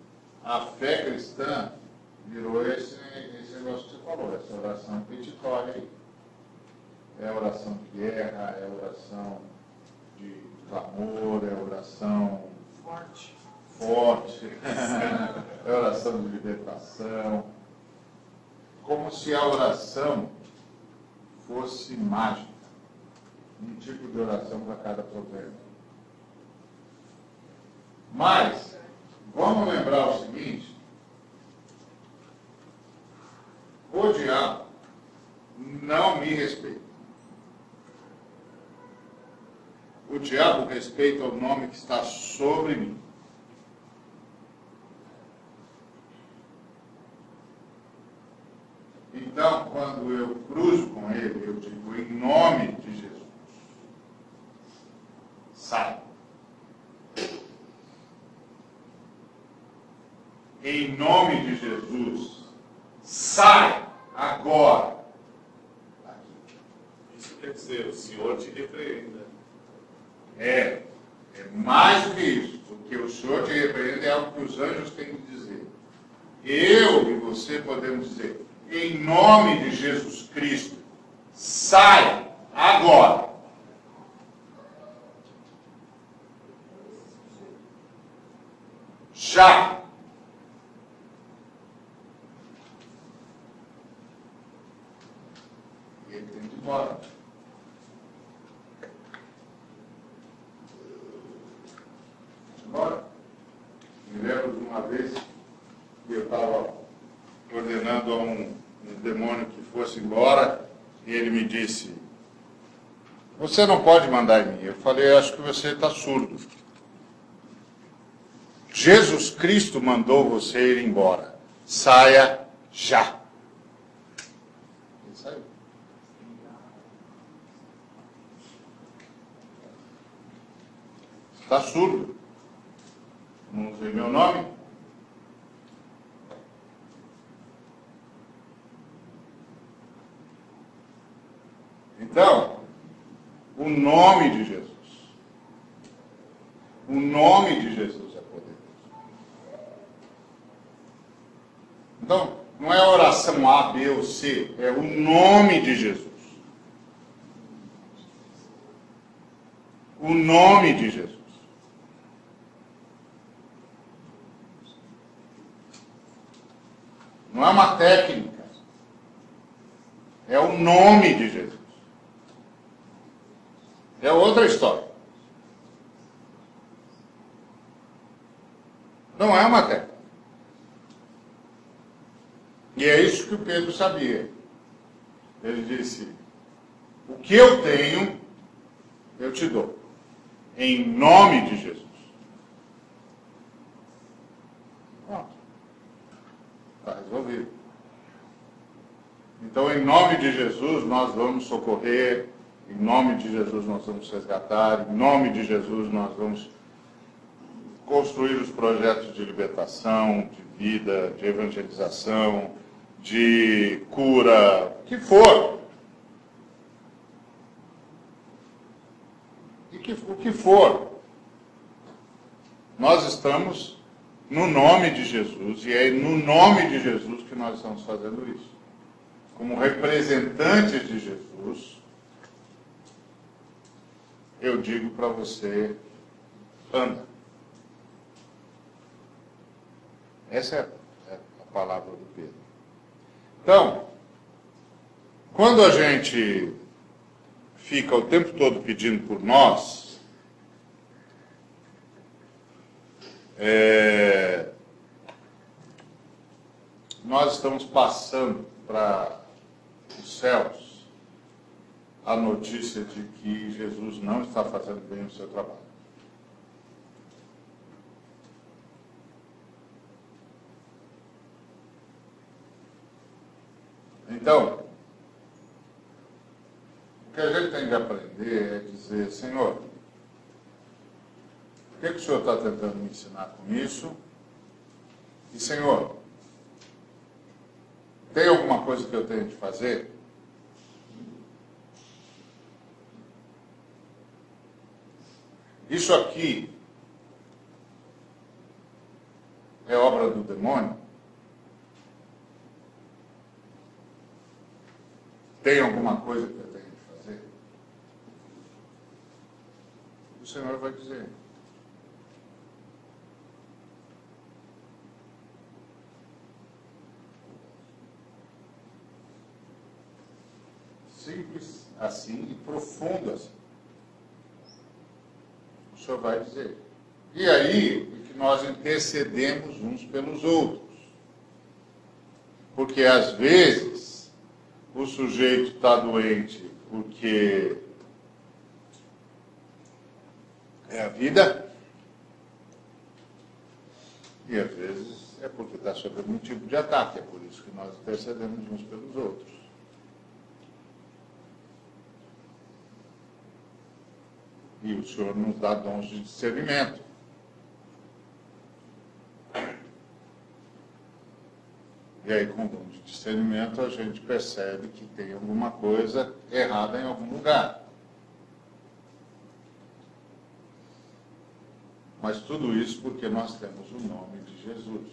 a fé cristã virou esse, esse negócio que você falou, essa oração petitória aí. É oração de guerra, é oração de clamor, é oração Forte. forte, é oração de libertação. Como se a oração fosse mágica. Um tipo de oração para cada problema. Mas, vamos lembrar o seguinte: o diabo não me respeita. O diabo respeita o nome que está sobre mim. Então, quando eu cruzo com ele, eu digo em nome de Jesus. Sai. Em nome de Jesus, sai agora. daqui. Isso quer dizer, o Senhor te repreenda. É, é mais do que isso. O que o Senhor te repreende é algo que os anjos têm que dizer. Eu e você podemos dizer, em nome de Jesus Cristo, sai agora. Já. E ele tem que ir embora. Embora. Me lembro de uma vez que eu estava ordenando a um, um demônio que fosse embora e ele me disse: Você não pode mandar em mim. Eu falei: Acho que você está surdo. Jesus Cristo mandou você ir embora. Saia já. Ele saiu. Está surdo? Não sei meu nome? Então, o nome de Jesus. O nome de Jesus é poderoso. Então, não é oração A, B ou C, é o nome de Jesus. O nome de Jesus. Não é uma técnica. É o nome de Jesus. É outra história. Não é uma técnica. E é isso que o Pedro sabia. Ele disse: O que eu tenho, eu te dou. Em nome de Jesus. Pronto. Está resolvido. Então, em nome de Jesus, nós vamos socorrer, em nome de Jesus, nós vamos resgatar, em nome de Jesus, nós vamos construir os projetos de libertação, de vida, de evangelização, de cura, que for. E que, o que for. Nós estamos no nome de Jesus, e é no nome de Jesus que nós estamos fazendo isso. Como representantes de Jesus, eu digo para você: anda. Essa é a palavra do Pedro. Então, quando a gente fica o tempo todo pedindo por nós, é, nós estamos passando para os céus a notícia de que Jesus não está fazendo bem o seu trabalho. Então, o que a gente tem que aprender é dizer, Senhor, o que, que o Senhor está tentando me ensinar com isso? E, Senhor, tem alguma coisa que eu tenho de fazer? Isso aqui é obra do demônio? Tem alguma coisa que eu tenho de fazer? O Senhor vai dizer. Simples assim e profundo assim. O Senhor vai dizer. E aí é que nós intercedemos uns pelos outros. Porque às vezes o sujeito está doente porque é a vida, e às vezes é porque está sob algum tipo de ataque, é por isso que nós intercedemos uns pelos outros. E o Senhor nos dá dons de discernimento. E aí, com o discernimento, a gente percebe que tem alguma coisa errada em algum lugar. Mas tudo isso porque nós temos o nome de Jesus.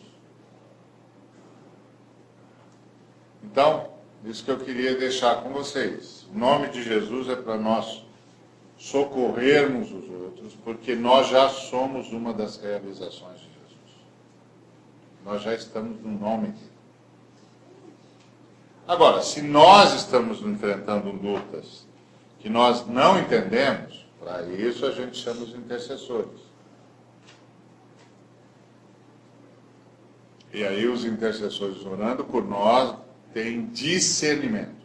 Então, isso que eu queria deixar com vocês. O nome de Jesus é para nós socorrermos os outros, porque nós já somos uma das realizações de Jesus. Nós já estamos no nome dele. Agora, se nós estamos enfrentando lutas que nós não entendemos, para isso a gente chama os intercessores. E aí os intercessores orando por nós têm discernimento.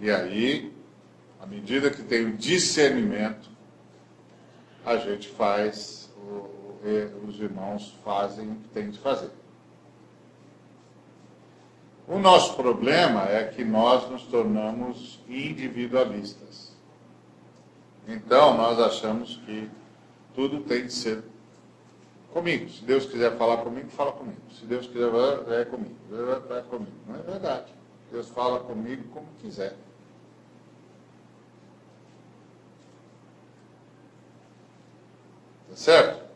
E aí, à medida que tem o discernimento, a gente faz os irmãos fazem o que têm de fazer. O nosso problema é que nós nos tornamos individualistas. Então, nós achamos que tudo tem de ser comigo. Se Deus quiser falar comigo, fala comigo. Se Deus quiser, é comigo. É comigo. Não é verdade. Deus fala comigo como quiser. Tá certo?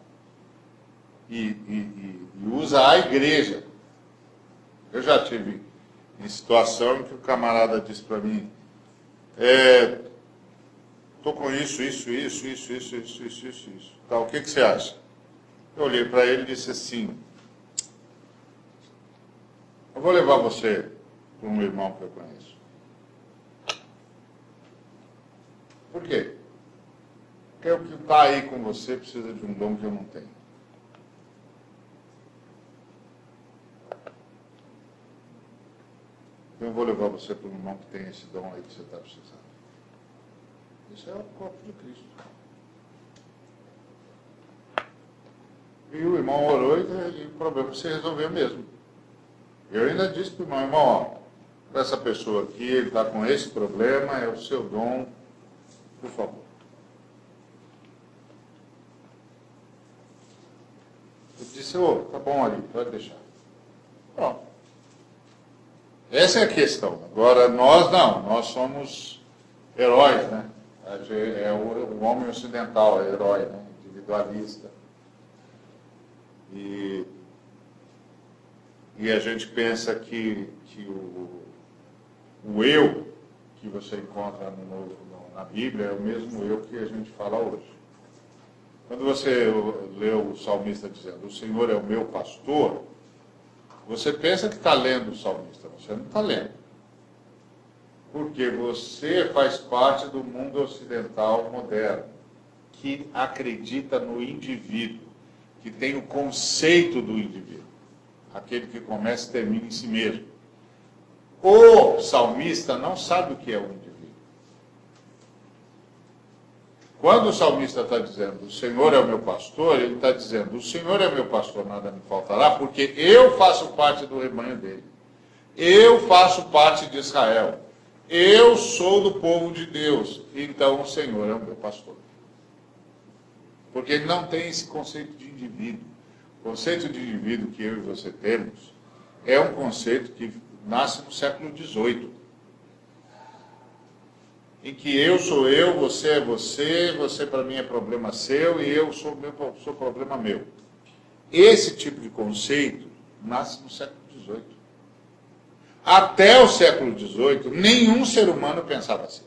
E, e, e usa a igreja. Eu já tive em situação que o camarada disse para mim, é, com isso, isso, isso, isso, isso, isso, isso, isso, isso. Tá, o que, que você acha? Eu olhei para ele e disse assim, eu vou levar você para um irmão que eu conheço. Por quê? Porque o que está aí com você precisa de um dom que eu não tenho. Eu vou levar você para um irmão que tem esse dom aí que você está precisando. Isso é o corpo de Cristo. E o irmão orou e, e o problema se resolveu mesmo. Eu ainda disse para o irmão, irmão, ó, essa pessoa aqui, ele está com esse problema, é o seu dom, por favor. Eu disse, ô, oh, tá bom ali, pode deixar. Pronto. Essa é a questão. Agora, nós não, nós somos heróis, né? É o, homem ocidental, é herói, né? individualista. E, e a gente pensa que, que o, o eu que você encontra no, no, na Bíblia é o mesmo eu que a gente fala hoje. Quando você lê o salmista dizendo, o Senhor é o meu pastor, você pensa que está lendo o salmista, você não está lendo. Porque você faz parte do mundo ocidental moderno, que acredita no indivíduo, que tem o conceito do indivíduo, aquele que começa e termina em si mesmo. O salmista não sabe o que é o indivíduo. Quando o salmista está dizendo, o Senhor é o meu pastor, ele está dizendo, o Senhor é meu pastor, nada me faltará, porque eu faço parte do rebanho dele. Eu faço parte de Israel. Eu sou do povo de Deus. Então o Senhor é o meu pastor. Porque ele não tem esse conceito de indivíduo. O conceito de indivíduo que eu e você temos é um conceito que nasce no século XVIII em que eu sou eu, você é você, você para mim é problema seu e eu sou, meu, sou problema meu. Esse tipo de conceito nasce no século XVIII. Até o século XVIII, nenhum ser humano pensava assim.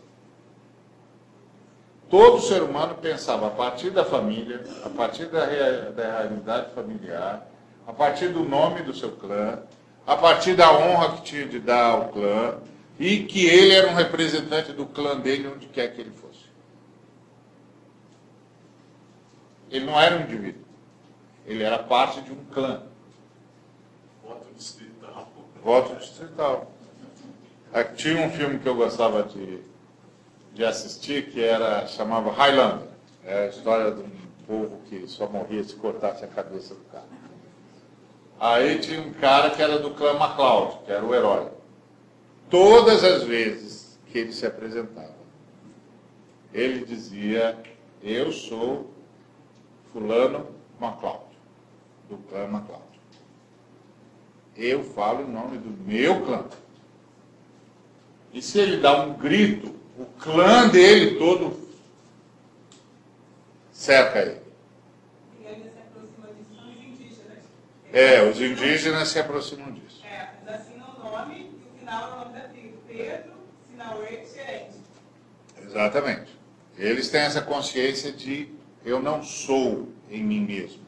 Todo ser humano pensava a partir da família, a partir da, da realidade familiar, a partir do nome do seu clã, a partir da honra que tinha de dar ao clã, e que ele era um representante do clã dele onde quer que ele fosse. Ele não era um indivíduo. Ele era parte de um clã. Voto distrital. Voto distrital. Aqui tinha um filme que eu gostava de, de assistir que era chamava Highlander. É a história de um povo que só morria se cortasse a cabeça do cara. Aí tinha um cara que era do clã MacLeod, que era o herói todas as vezes que ele se apresentava, ele dizia: Eu sou Fulano MacLeod, do clã MacLeod. Eu falo em nome do meu clã. E se ele dá um grito, o clã dele todo cerca ele. E ainda se aproxima disso são os indígenas. É, os indígenas se aproximam disso. É, assinam o nome o final é nome da tribo. Pedro, sinal E, gerente. Exatamente. Eles têm essa consciência de eu não sou em mim mesmo.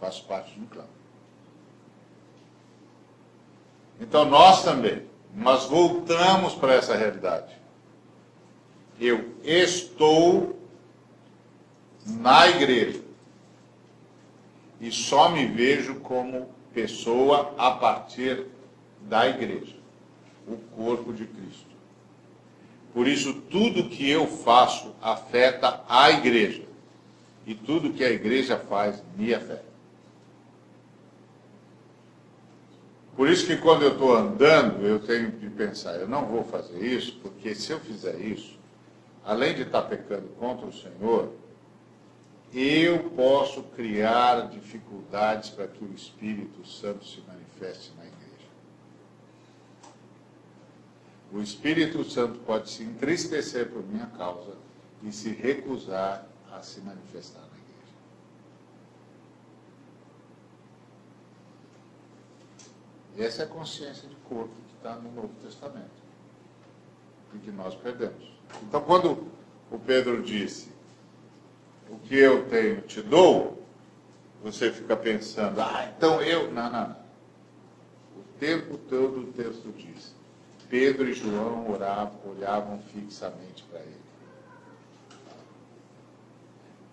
Faço parte de um clã. Então nós também, nós voltamos para essa realidade. Eu estou na igreja e só me vejo como pessoa a partir da igreja, o corpo de Cristo. Por isso, tudo que eu faço afeta a igreja. E tudo que a igreja faz me afeta. Por isso que quando eu estou andando, eu tenho de pensar, eu não vou fazer isso, porque se eu fizer isso, além de estar pecando contra o Senhor, eu posso criar dificuldades para que o Espírito Santo se manifeste na igreja. O Espírito Santo pode se entristecer por minha causa e se recusar a se manifestar na igreja. E essa é a consciência de corpo que está no Novo Testamento e que nós perdemos. Então, quando o Pedro disse: O que eu tenho te dou, você fica pensando: Ah, então eu. Não, não, não. O tempo todo o texto diz: Pedro e João oravam, olhavam fixamente para ele.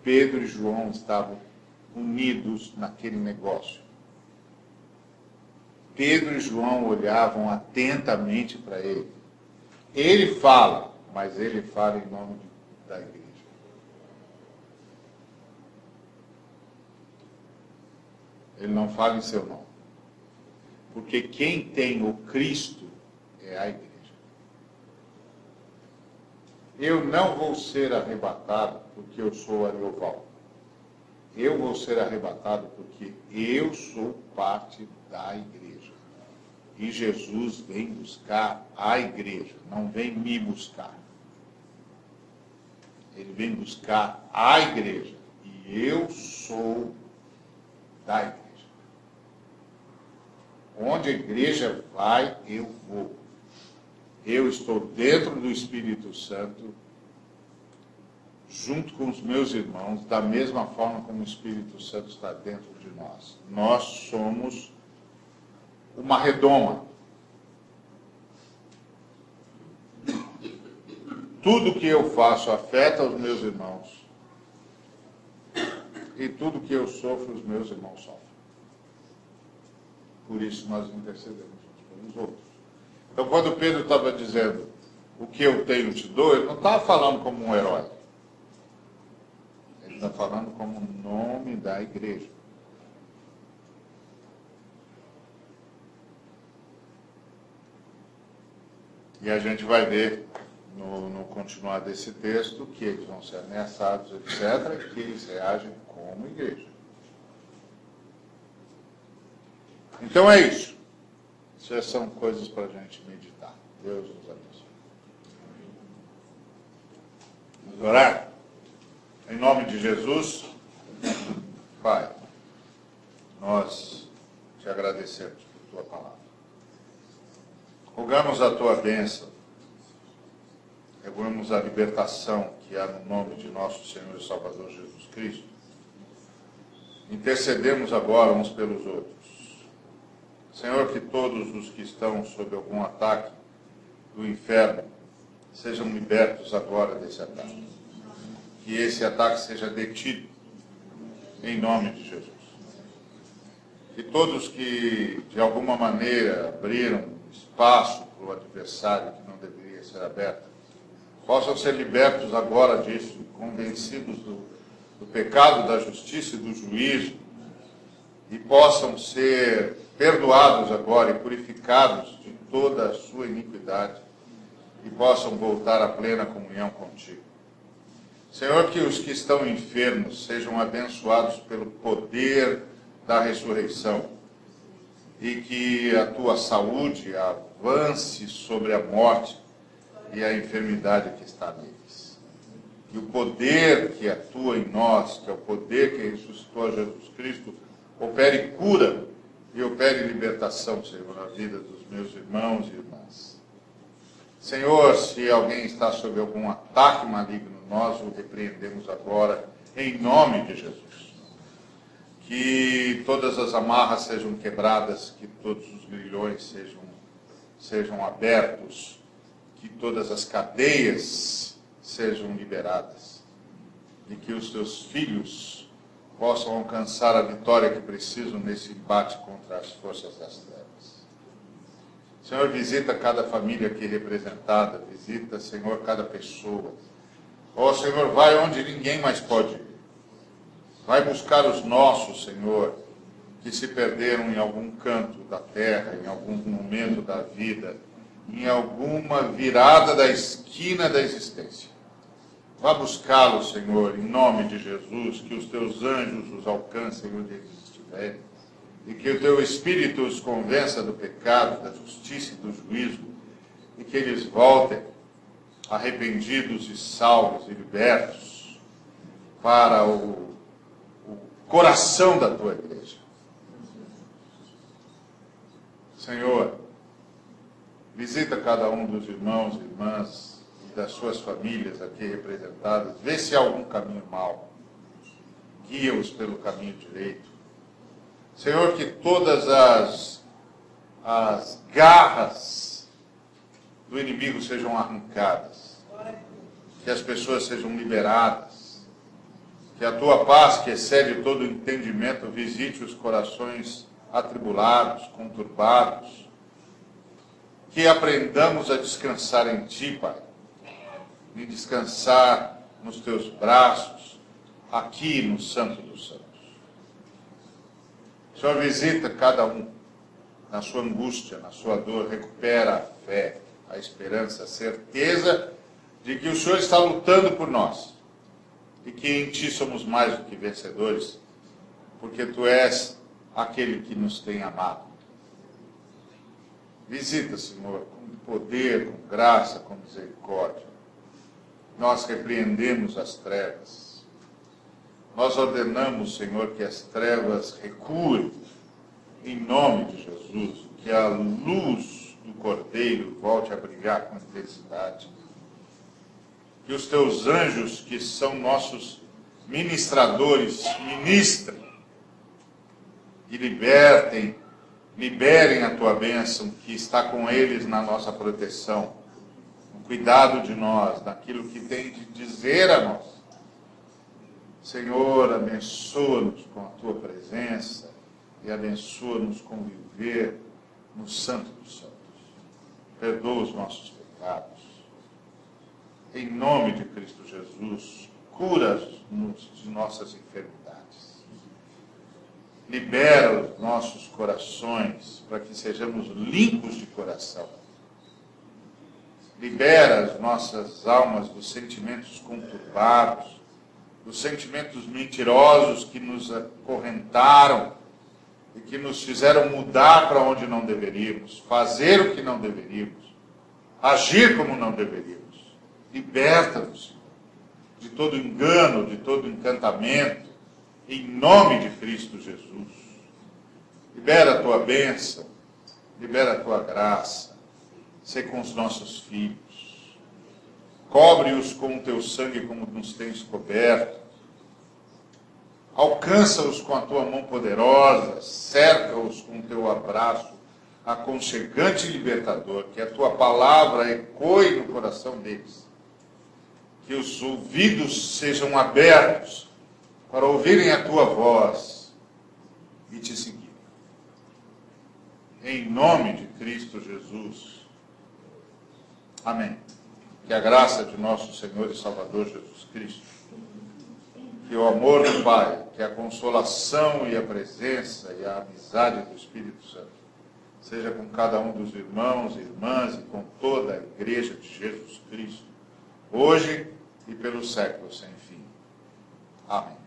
Pedro e João estavam unidos naquele negócio. Pedro e João olhavam atentamente para ele. Ele fala, mas ele fala em nome de, da igreja. Ele não fala em seu nome. Porque quem tem o Cristo é a igreja. Eu não vou ser arrebatado porque eu sou Arioval. Eu vou ser arrebatado porque eu sou parte da igreja. E Jesus vem buscar a igreja, não vem me buscar. Ele vem buscar a igreja. E eu sou da igreja. Onde a igreja vai, eu vou. Eu estou dentro do Espírito Santo, junto com os meus irmãos, da mesma forma como o Espírito Santo está dentro de nós. Nós somos uma redoma. Tudo que eu faço afeta os meus irmãos. E tudo que eu sofro, os meus irmãos sofrem. Por isso nós intercedemos uns pelos outros. Então, quando Pedro estava dizendo o que eu tenho te dou, ele não estava falando como um herói. Ele está falando como nome da igreja. E a gente vai ver no, no, continuar desse texto que eles vão ser ameaçados, etc., que eles reagem como igreja. Então é isso. Isso são coisas para a gente meditar. Deus nos abençoe. Vamos orar? Em nome de Jesus, Pai, nós te agradecemos por tua palavra. Rogamos a tua bênção, rogamos a libertação que há no nome de nosso Senhor e Salvador Jesus Cristo. Intercedemos agora uns pelos outros. Senhor, que todos os que estão sob algum ataque do inferno sejam libertos agora desse ataque. Que esse ataque seja detido em nome de Jesus. Que todos que de alguma maneira abriram espaço para o adversário que não deveria ser aberto, possam ser libertos agora disso, convencidos do, do pecado, da justiça e do juízo, e possam ser perdoados agora e purificados de toda a sua iniquidade, e possam voltar à plena comunhão contigo. Senhor, que os que estão enfermos sejam abençoados pelo poder da ressurreição e que a tua saúde avance sobre a morte e a enfermidade que está neles. Que o poder que atua em nós, que é o poder que ressuscitou a Jesus Cristo, opere cura e opere libertação, Senhor, na vida dos meus irmãos e irmãs. Senhor, se alguém está sob algum ataque maligno, nós o repreendemos agora, em nome de Jesus que todas as amarras sejam quebradas, que todos os grilhões sejam, sejam abertos, que todas as cadeias sejam liberadas e que os teus filhos possam alcançar a vitória que precisam nesse embate contra as forças das trevas. Senhor, visita cada família aqui representada, visita, Senhor, cada pessoa. Ó oh, Senhor, vai onde ninguém mais pode ir. Vai buscar os nossos, Senhor, que se perderam em algum canto da terra, em algum momento da vida, em alguma virada da esquina da existência. Vá buscá-los, Senhor, em nome de Jesus, que os teus anjos os alcancem onde eles estiverem, e que o teu Espírito os convença do pecado, da justiça e do juízo, e que eles voltem arrependidos e salvos e libertos para o coração da tua igreja. Senhor, visita cada um dos irmãos e irmãs das suas famílias aqui representadas, vê se há algum caminho mau, guia-os pelo caminho direito. Senhor, que todas as, as garras do inimigo sejam arrancadas, que as pessoas sejam liberadas, que a tua paz, que excede todo entendimento, visite os corações atribulados, conturbados. Que aprendamos a descansar em ti, Pai. E descansar nos teus braços, aqui no Santo dos Santos. Senhor, visita cada um na sua angústia, na sua dor, recupera a fé, a esperança, a certeza de que o Senhor está lutando por nós e que em ti somos mais do que vencedores, porque tu és aquele que nos tem amado. Visita, Senhor, com poder, com graça, com misericórdia. Nós repreendemos as trevas. Nós ordenamos, Senhor, que as trevas recuem em nome de Jesus, que a luz do Cordeiro volte a brilhar com intensidade. Que os teus anjos, que são nossos ministradores, ministrem e libertem, liberem a tua bênção que está com eles na nossa proteção, cuidado de nós, naquilo que tem de dizer a nós. Senhor, abençoa-nos com a tua presença e abençoa-nos com viver no Santo dos Santos. Perdoa os nossos pecados. Em nome de Cristo Jesus, cura-nos de nossas enfermidades. Libera os nossos corações para que sejamos limpos de coração. Libera as nossas almas dos sentimentos conturbados, dos sentimentos mentirosos que nos acorrentaram e que nos fizeram mudar para onde não deveríamos, fazer o que não deveríamos, agir como não deveríamos. Liberta-nos de todo engano, de todo encantamento, em nome de Cristo Jesus. Libera a tua bênção, libera a tua graça, sei com os nossos filhos. Cobre-os com o teu sangue como nos tens coberto. Alcança-os com a tua mão poderosa, cerca-os com o teu abraço aconchegante e libertador, que a tua palavra ecoe no coração deles que os ouvidos sejam abertos para ouvirem a tua voz e te seguir. Em nome de Cristo Jesus. Amém. Que a graça de nosso Senhor e Salvador Jesus Cristo, que o amor do Pai, que a consolação e a presença e a amizade do Espírito Santo seja com cada um dos irmãos e irmãs e com toda a igreja de Jesus Cristo hoje e pelos séculos sem fim. Amém.